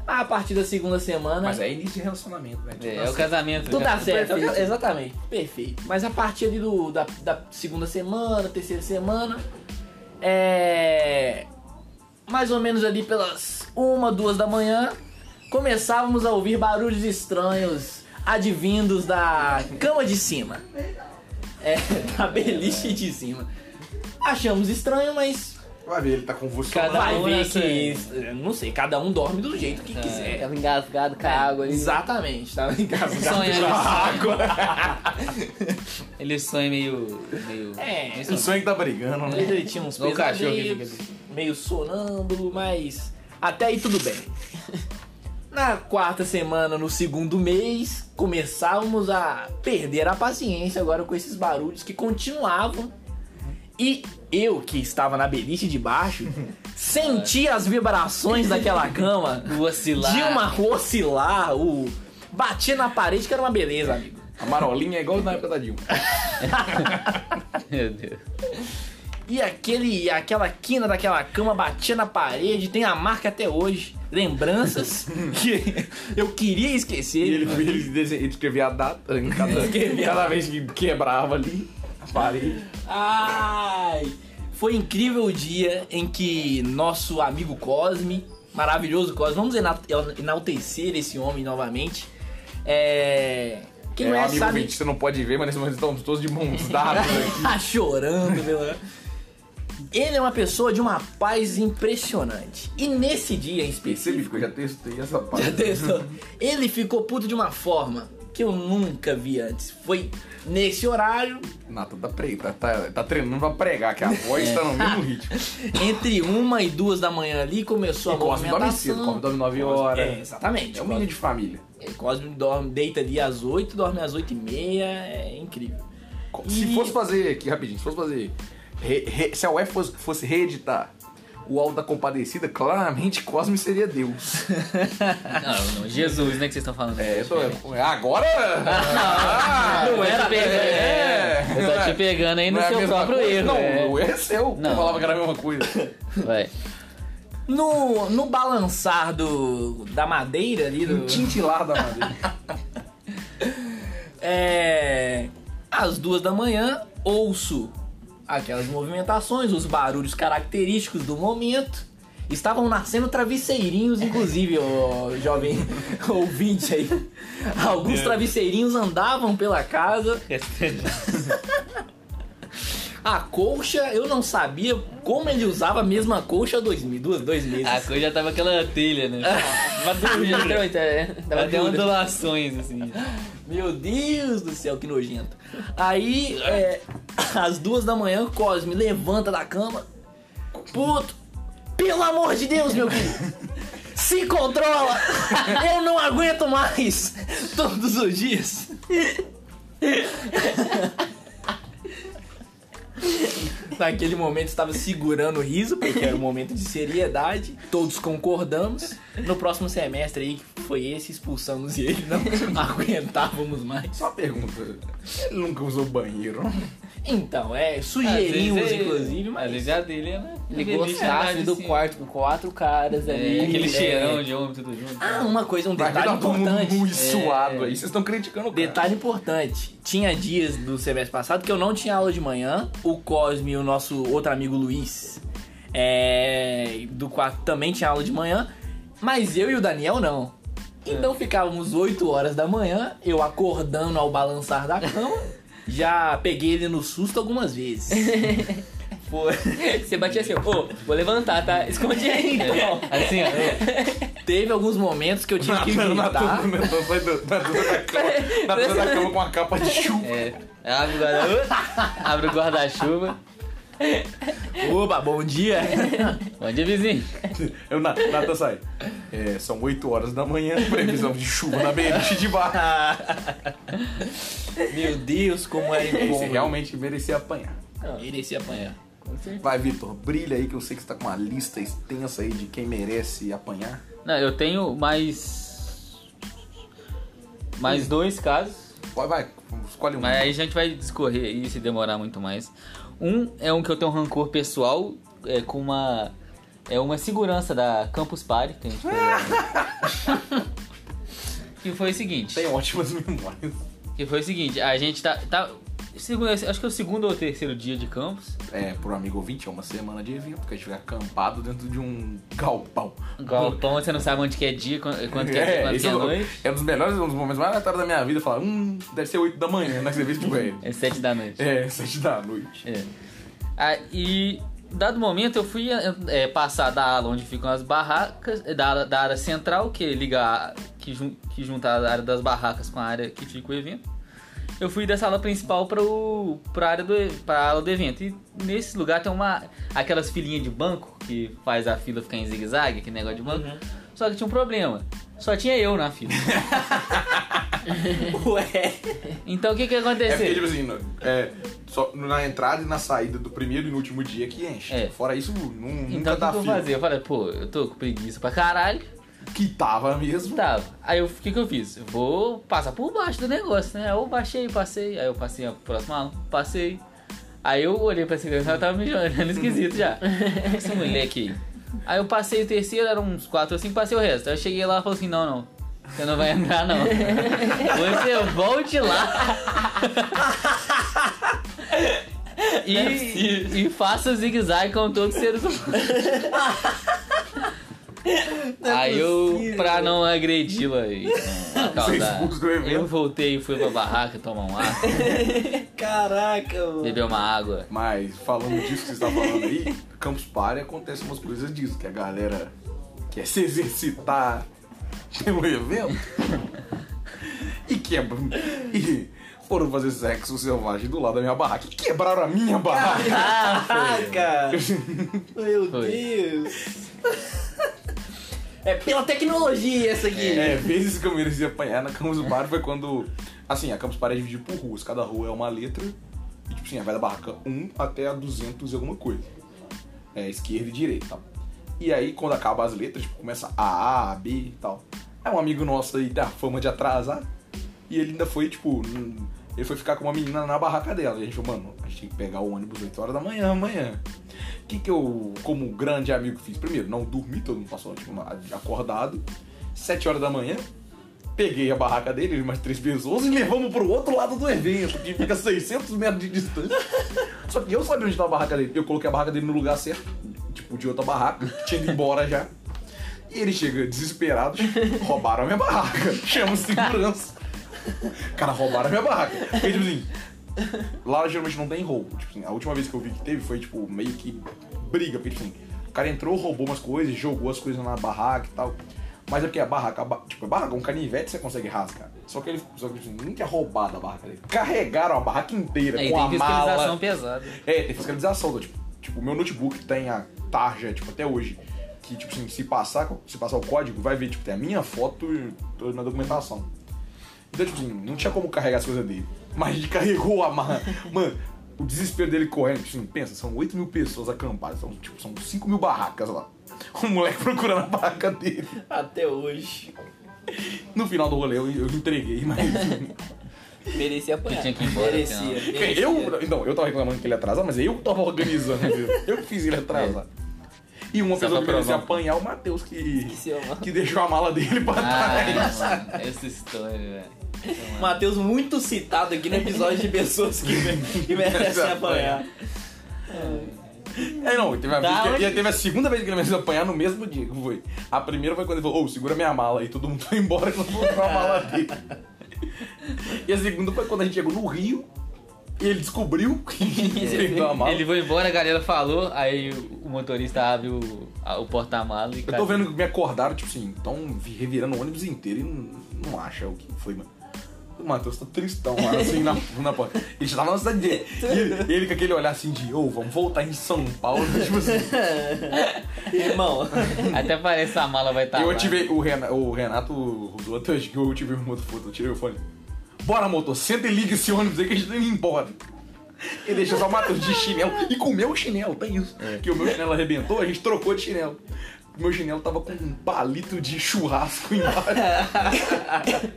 A partir da segunda semana. Mas é início de relacionamento, né? É, é o casamento. Tudo já. dá certo, perfeito. exatamente, perfeito. Mas a partir ali do, da, da segunda semana, terceira semana, é. Mais ou menos ali pelas uma, duas da manhã, começávamos a ouvir barulhos estranhos advindos da cama de cima. É, da beliche de cima. Achamos estranho, mas Vai ver, ele tá convulsionado. Cada vai um ver nessa- que. Não sei, cada um dorme do jeito que quiser. Tava engasgado com a água ali. Exatamente, tava engasgado Sonha, com a água. Ele sonha meio. meio. É, meio O sonho que tá brigando, né? Ele tinha uns o cachorro que pesadelos, meio sonâmbulo, mas até aí tudo bem. Na quarta semana, no segundo mês, começávamos a perder a paciência agora com esses barulhos que continuavam. E eu, que estava na beliche de baixo, senti as vibrações daquela cama O oscilar. de uma oscilar, o batia na parede que era uma beleza, amigo. A marolinha é igual na época da Dilma. Meu Deus. E aquele, aquela quina daquela cama batia na parede, tem a marca até hoje. Lembranças que eu queria esquecer. E ele, ele, ele escrevia a data em cada, cada vez que quebrava ali a parede. Ai! Foi incrível o dia em que nosso amigo Cosme, maravilhoso Cosme, vamos ena- enaltecer esse homem novamente. É. Quem é, não é, amigo sabe. ouvinte, você não pode ver, mas nesse momento estamos todos de mãos dadas aqui. Tá chorando, meu. Ele é uma pessoa de uma paz impressionante. E nesse dia em específico, Específico, eu já testei essa Já parte. testou? Ele ficou puto de uma forma que eu nunca vi antes. Foi nesse horário, Nata tá, pre... tá, tá, tá treinando pra pregar, que a voz tá no mesmo ritmo. entre uma e duas da manhã ali, começou a E Cosme dorme cedo, Cosme dorme 9 horas. É, exatamente. É um menino de família. Cosme, Cosme dorme, deita ali às oito, dorme às oito e meia, é incrível. Se E- fosse fazer, aqui rapidinho, se fosse fazer. re- re- se a UF fosse, fosse reeditar o Alto da Compadecida, claramente Cosme seria Deus. Não, não, Jesus, né, que vocês estão falando. É, eu tô, agora. Ah, não tô era. te pegando, É, Eu tô te pegando aí no Não é seu próprio coisa? erro. Não, é. o erro é seu. Não. Eu falava que era a mesma coisa. Vai. No, no balançar do, da madeira ali, do, Tintilar da madeira. É. Às duas da manhã, ouço aquelas movimentações, os barulhos característicos do momento. Estavam nascendo travesseirinhos, inclusive, o jovem ouvinte aí. Alguns travesseirinhos andavam pela casa. A colcha, eu não sabia como ele usava a mesma colcha há dois, duas, dois meses. A já tava aquela telha, né? Literalmente, é, tava Até duro. ondulações, assim. Meu Deus do céu, que nojento. Aí, é, às duas da manhã, Cosme levanta da cama. Puto, pelo amor de Deus, meu querido. Se controla! Eu não aguento mais! Todos os dias. Naquele momento estava segurando o riso, porque era um momento de seriedade. Todos concordamos. No próximo semestre aí, que foi esse, expulsamos ele. Não aguentávamos mais. Só uma pergunta. Ele nunca usou banheiro. Então, é, Às sugerimos, é- inclusive, Às mas. vezes a dele era. Ele gostasse do assim. quarto com quatro caras ali. É, aquele É. cheirão de homem tudo junto. Ah, uma coisa, um detalhe todo mundo importante. muito suado aí. Vocês estão criticando o cara. Detalhe importante. Tinha dias do semestre passado que eu não tinha aula de manhã. O Cosme e o nosso outro amigo Luiz, é, do quarto, também tinha aula de manhã. Mas eu e o Daniel não. Então ficávamos 8 horas da manhã, eu acordando ao balançar da cama. Já peguei ele no susto algumas vezes. Foi. Você batia assim, ô, vou levantar, tá? Esconde aí, então. É, assim, ó. Teve alguns momentos que eu tive que Na gritar. dúvida da cama, na dúvida da cama com a capa de chuva. É, abre o guarda- abre o guarda-chuva. Oba, bom dia. Bom dia, vizinho. Eu, na, Natan sai. É, são 8 horas da manhã, previsão de chuva na beliche de bar. Meu Deus, como era Esse incômodo. realmente merecia apanhar. Merecia apanhar. Vai, Vitor, brilha aí que eu sei que você tá com uma lista extensa aí de quem merece apanhar. Não, eu tenho mais. Mais dois casos. Vai, vai, escolhe um. Mas aí a gente vai discorrer aí se demorar muito mais. Um é um que eu tenho um rancor pessoal é, com uma. É uma segurança da Campus Party que a gente foi. que foi o seguinte. Tem ótimas memórias. Que foi o seguinte, a gente tá. tá segundo, acho que é o segundo ou terceiro dia de campus. É, pro amigo ouvinte, é uma semana de evento, que a gente fica acampado dentro de um galpão. Galpão, você não sabe onde que é dia, quando que é, quando esse que é é, noite. é um dos melhores, um dos momentos mais aleatórios da minha vida. Falar, hum, deve ser 8 da manhã? Que você vê, tipo, é, É sete da noite. é 7 da noite. É. Ah, e dado momento eu fui é, passar da ala onde ficam as barracas, é, da, área- da área central, que liga que, jun, que junta a área das barracas com a área que fica o evento. Eu fui dessa ala principal para pra área do pra ala do evento. E nesse lugar tem uma aquelas filinhas de banco que faz a fila ficar em zigue-zague, aquele negócio de banco. Só que tinha um problema. Só tinha eu na fila. Ué. Então o que que É porque, aconteceu? tipo assim, no- é, só na entrada e na saída do primeiro e no último dia que enche. É. Fora isso, não, nunca Então o que, dá que eu fila. fazia? Eu falei, pô, eu tô com preguiça pra caralho. Que tava mesmo. Tava. Aí o que, que eu fiz? Eu vou passar por baixo do negócio, né? Eu baixei, passei. Aí eu passei a próxima aula, passei. Aí eu olhei pra segurança, ela tava me olhando esquisito já. Esse moleque aí. Aí eu passei o terceiro, eram uns quatro ou cinco, passei o resto. Aí eu cheguei lá e falei assim, não, não. Você não vai entrar, não. Você volte lá. E, e, e faça o zigue-zague com todos os seres humanos. Aí eu, pra não agredi-la e não causar, eu voltei e fui pra barraca tomar um ar, Caraca, mano. beber uma água. Mas falando disso que você está falando aí, Campus Party acontece umas coisas disso, que a galera quer se exercitar pelo evento e quebra. E foram fazer sexo selvagem do lado da minha barraca. E quebraram a minha barraca. Caraca. Meu. Deus. É pela tecnologia essa aqui. É, vezes que eu mereci apanhar na Campus Party foi quando. Assim, a Campus Party é dividida por ruas, cada rua é uma letra. E tipo assim, vai da barraca 1 até a 200 e alguma coisa. É, esquerda e direita e tal. E aí, quando acaba as letras, tipo, começa A, A, B e tal. Aí um amigo nosso aí tem a fama de atrasar. E ele ainda foi, tipo, ele foi ficar com uma menina na barraca dela. E a gente falou, mano, gente tem que pegar o ônibus 8 horas da manhã amanhã. O que, que eu, como grande amigo, fiz? Primeiro, não dormi, todo mundo passou tipo, acordado. 7 horas da manhã, peguei a barraca dele, ele mais três pessoas, e levamos pro outro lado do evento, que fica 600 metros de distância. Só que eu sabia onde estava a barraca dele. Eu coloquei a barraca dele no lugar certo, tipo, de outra barraca, tinha ido embora já. E ele chega desesperado, roubaram a minha barraca. Chama segurança. Cara, roubaram a minha barraca. Porque, tipo assim, lá geralmente não tem roubo. Tipo assim, a última vez que eu vi que teve foi, tipo, meio que briga. Porque, tipo assim, o cara entrou, roubou umas coisas, jogou as coisas na barraca e tal. Mas é porque a barraca, a tipo, a barraca, um canivete você consegue rasgar. Só que ele, só que assim, não tinha roubado a barraca dele. Carregaram a barraca inteira Aí com tem a fiscalização mala. pesada. É, tem fiscalização. do Tipo, tipo, o meu notebook tem a tarja, tipo, até hoje. Que, tipo assim, se passar, se passar o código, vai ver, tipo, tem a minha foto na documentação. Então, tipo assim, não tinha como carregar as coisas dele. Mas a gente carregou a mala. Mano, o desespero dele correndo, tipo assim, pensa, são 8 mil pessoas acampadas, são, tipo, são 5 mil barracas lá. O moleque procurando a barraca dele. Até hoje. No final do rolê eu, eu entreguei, mas. Merecia apanhar. Tinha que ir embora, Merecia. então. merecia. Eu, não, eu tava reclamando que ele ia atrasar, mas eu que tava organizando, eu que fiz ele atrasar. E uma Só pessoa que merecia apanhar o Matheus, que, ama. que deixou a mala dele pra trás. Ah, mano, essa história, velho. Matheus muito citado aqui no episódio de pessoas que, que merecem apanhar. É, não, teve a, que, e teve a segunda vez que ele mereceu apanhar no mesmo dia que foi. A primeira foi quando ele falou, ô, segura minha mala. E todo mundo foi embora e não voltou a mala dele. E a segunda foi quando a gente chegou no Rio. E ele descobriu que perdeu a mala. Ele foi embora, a galera falou, aí o motorista abre o, o porta-mala e Eu tô vendo que me acordaram, tipo assim, tão revirando o ônibus inteiro e não, não acha o que foi, mano. O Matheus tá tristão lá, assim, na, na porta. Ele já tava na cidade dele. E ele, com aquele olhar assim de, ô, vamos voltar em São Paulo. Tipo assim, Irmão, Até parece que a mala vai estar eu lá. ativei, o Renato, o Renato até hoje que eu tive uma outra foto, eu tirei o fone. Bora, motor, senta e liga esse ônibus aí que a gente tá indo embora. E deixa só o Matheus de chinelo. E com o meu chinelo, tem isso. Que o meu chinelo arrebentou, a gente trocou de chinelo. O meu chinelo tava com um palito de churrasco embaixo.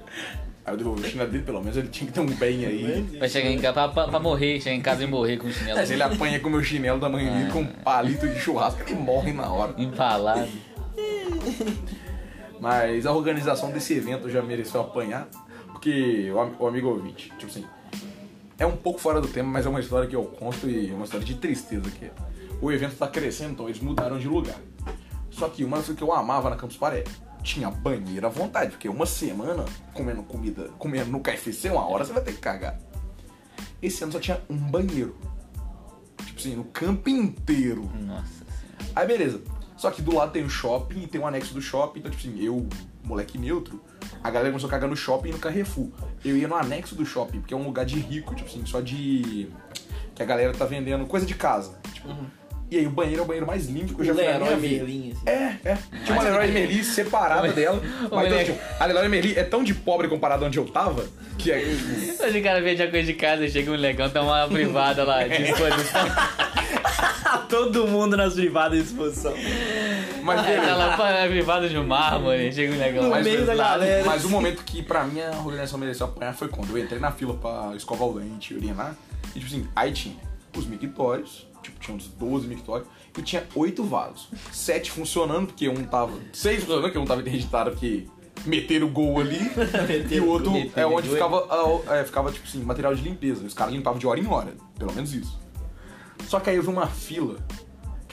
Aí eu devolvi o chinelo dele, pelo menos ele tinha que ter um bem aí. Vai chegar em casa pra, pra- pra morrer, chegar em casa e morrer com o chinelo Mas ele apanha com o meu chinelo da manhã dele com um palito de churrasco, ele morre na hora. empalado. Mas a organização desse evento já mereceu apanhar, porque o, o amigo ouvinte, tipo assim, é um pouco fora do tema, mas é uma história que eu conto e é uma história de tristeza que é. O evento tá crescendo, então eles mudaram de lugar. Só que uma coisa que eu amava na Campus Paré, tinha banheiro à vontade, porque uma semana comendo comida, comendo no KFC, uma hora você vai ter que cagar. Esse ano só tinha um banheiro. Tipo assim, no campo inteiro. Nossa senhora. Aí beleza. Só que do lado tem o shopping e tem um anexo do shopping. Então, tipo assim, eu, moleque neutro, a galera começou a cagar no shopping e no Carrefour. Eu ia no anexo do shopping, porque é um lugar de rico, tipo assim, só de. Que a galera tá vendendo coisa de casa. Tipo, E aí o banheiro é o banheiro mais limpo que eu já vi na minha Leroy vida. Merlin, assim. É, é. Tinha uma Leroy Merlin separada dela. Mas então, tipo, a Leroy Merlin é tão de pobre comparado onde eu tava, que é. Hoje o cara vende a coisa de casa, chega um legão, tá uma privada lá, de exposição. Todo mundo nas privadas de exposição. mas beleza. tá lá pra privada de mármore, chega um legão. No. Mas, meio da galera. mas o momento que pra mim a organização mereceu apanhar foi quando eu entrei na fila pra escovar o dente, urinar. E tipo assim, aí tinha os mictórios, tipo, tinha uns 12 mictórios, e tinha oito vasos. Sete funcionando, porque um tava. Seis funcionando, porque um tava interditado porque meteram o gol ali. e o outro é onde ficava, ah, é, ficava, tipo assim, material de limpeza. Os caras limpavam de hora em hora, pelo menos isso. Só que aí eu vi uma fila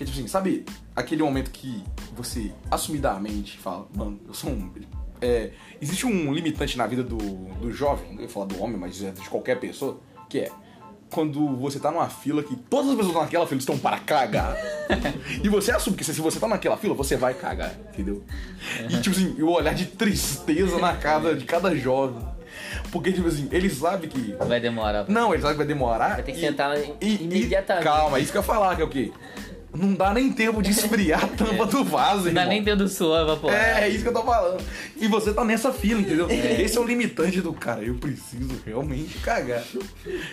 que é tipo assim, sabe aquele momento que você assumidamente fala, mano, eu sou um. É, existe um limitante na vida do, do jovem, não ia falar do homem, mas é de qualquer pessoa, que é quando você tá numa fila que todas as pessoas naquela fila estão para cagar. e você assume que se você tá naquela fila, você vai cagar, entendeu? E tipo assim, e o olhar de tristeza na cara de cada jovem. Porque, tipo assim, eles sabem que. Vai demorar. Não, eles sabem que vai demorar. Vai ter que e- sentar e- e- imediatamente. calma, isso que eu ia falar, que é o quê? Não dá nem tempo de esfriar a tampa do vaso, Não dá irmão. nem tempo do suor evaporar. É, é isso que eu tô falando. E você tá nessa fila, entendeu? Esse é o limitante do cara. Eu preciso realmente cagar.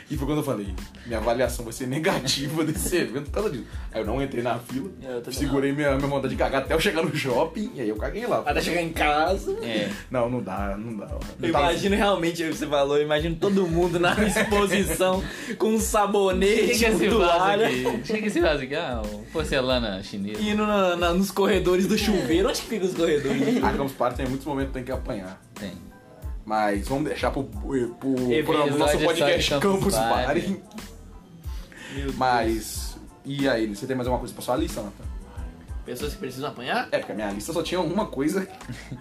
E foi quando eu falei, minha avaliação vai ser negativa desse evento por causa disso. Aí eu não entrei na fila, também segurei minha, minha vontade de cagar até eu chegar no shopping, e aí eu caguei lá. Até chegar em casa. É. Não, não dá, não dá. Eu tava- imagino realmente o que você falou, eu imagino todo mundo na exposição com um sabonete, que, que é esse vaso aqui? O que, é esse vaso aqui? Ah, porcelana chinesa. indo na- na- nos corredores do chuveiro. Onde que fica os corredores? A Campus Party tem muitos momentos que tem que apanhar. Tem. Mas vamos deixar pro, pro, pro, pro nosso podcast Campus Campus Party. Party. Mas. E aí, você tem mais alguma coisa pra sua lista, Nathan? Pessoas que precisam apanhar? É, porque a minha lista só tinha uma coisa.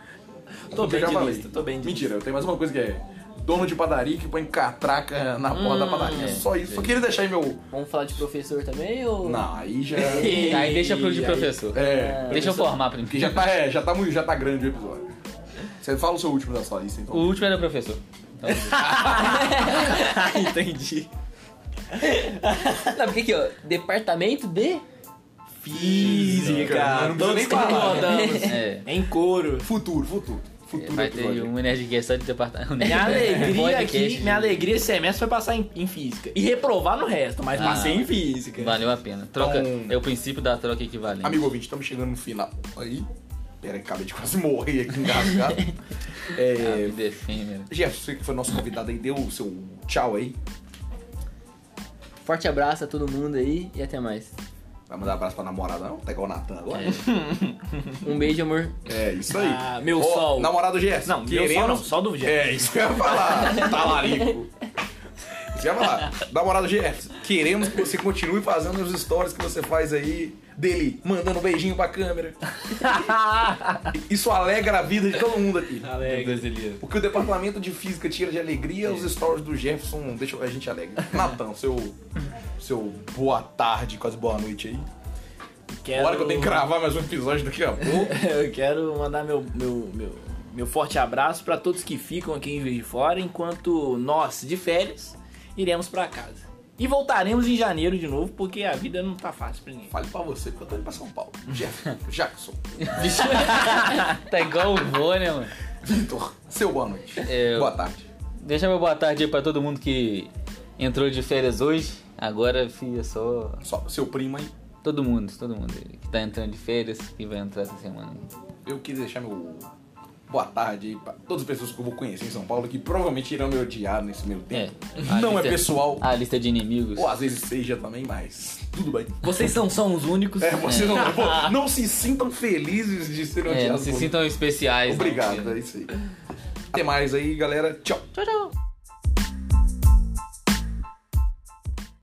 Tô bem lista, tô bem de Mentira, eu tenho mais uma coisa que é. Dono de padaria que põe catraca na porta da padaria. é. Só isso. Só queria deixar aí meu. Vamos falar de professor também ou. Não, aí já. Aí deixa pro de aí? professor. É. Deixa eu formar primeiro. Porque já tá, é, já tá, muito, já tá grande o episódio. Você fala o seu último da sua lista, então. O último era professor. Então, Entendi. Não, porque aqui, ó. Departamento de. Física, Não precisa todos nem falar. concordamos. é. Em couro. Futuro, futuro. Futuro Vai ter um Nerdcast só de departamento. Minha alegria Podcast. aqui, minha alegria esse semestre foi passar em, em física. E reprovar no resto, mas Ah. passei em física. Valeu a pena. Troca, Então- é o princípio da troca equivalente. Amigo ouvinte, estamos chegando no final. Aí. Pera aí, acabei de quase morrer aqui engasgado. Ah, é, efêmera. Jefferson, você que foi nosso convidado aí, deu o seu tchau aí. Forte abraço a todo mundo aí e até mais. Vai mandar um abraço pra namorada, não? Tá igual o Natan agora. Um beijo, amor. É, isso aí. Ah, meu Ó, sol. Namorado Jefferson. Não, meu sol não, só do Jefferson. É, isso que eu ia falar. Talarico. Esse escreva lá. Namorado Jefferson, queremos que você continue fazendo os stories que você faz aí dele, mandando um beijinho pra câmera. Isso alegra a vida de todo mundo aqui. Brasileiro. O que o departamento de física tira de alegria, os stories do Jefferson deixam a gente alegre. Natan, seu, seu boa tarde, quase boa noite aí. Quero... Hora que eu tenho que gravar mais um episódio daqui a pouco. Eu quero mandar meu, meu, meu, meu forte abraço pra todos que ficam aqui em Juiz de Fora, enquanto nós, de férias, iremos pra casa. E voltaremos em janeiro de novo, porque a vida não tá fácil pra ninguém. Fale pra você, porque eu tô indo pra São Paulo. Jeff, Jackson, Tá igual o vô, né, mano? Vitor, seu boa noite. É, Boa tarde. Deixa meu boa tarde aí pra todo mundo que entrou de férias hoje. Agora, filha, só. Só, seu primo aí. Todo mundo, todo mundo aí que tá entrando de férias e vai entrar essa semana. Eu quis deixar meu boa tarde pra todas as pessoas que eu vou conhecer em São Paulo que provavelmente irão me odiar nesse meu tempo. A Não é lista- pessoal, A lista de inimigos. ou às vezes seja também, mas tudo bem. Vocês não são os únicos. É, vocês não, pô, não se sintam felizes de serem É, não odiados. se por sintam especiais. não, Obrigado, porque- é isso aí. Até mais aí, galera. Tchau. Tchau, tchau.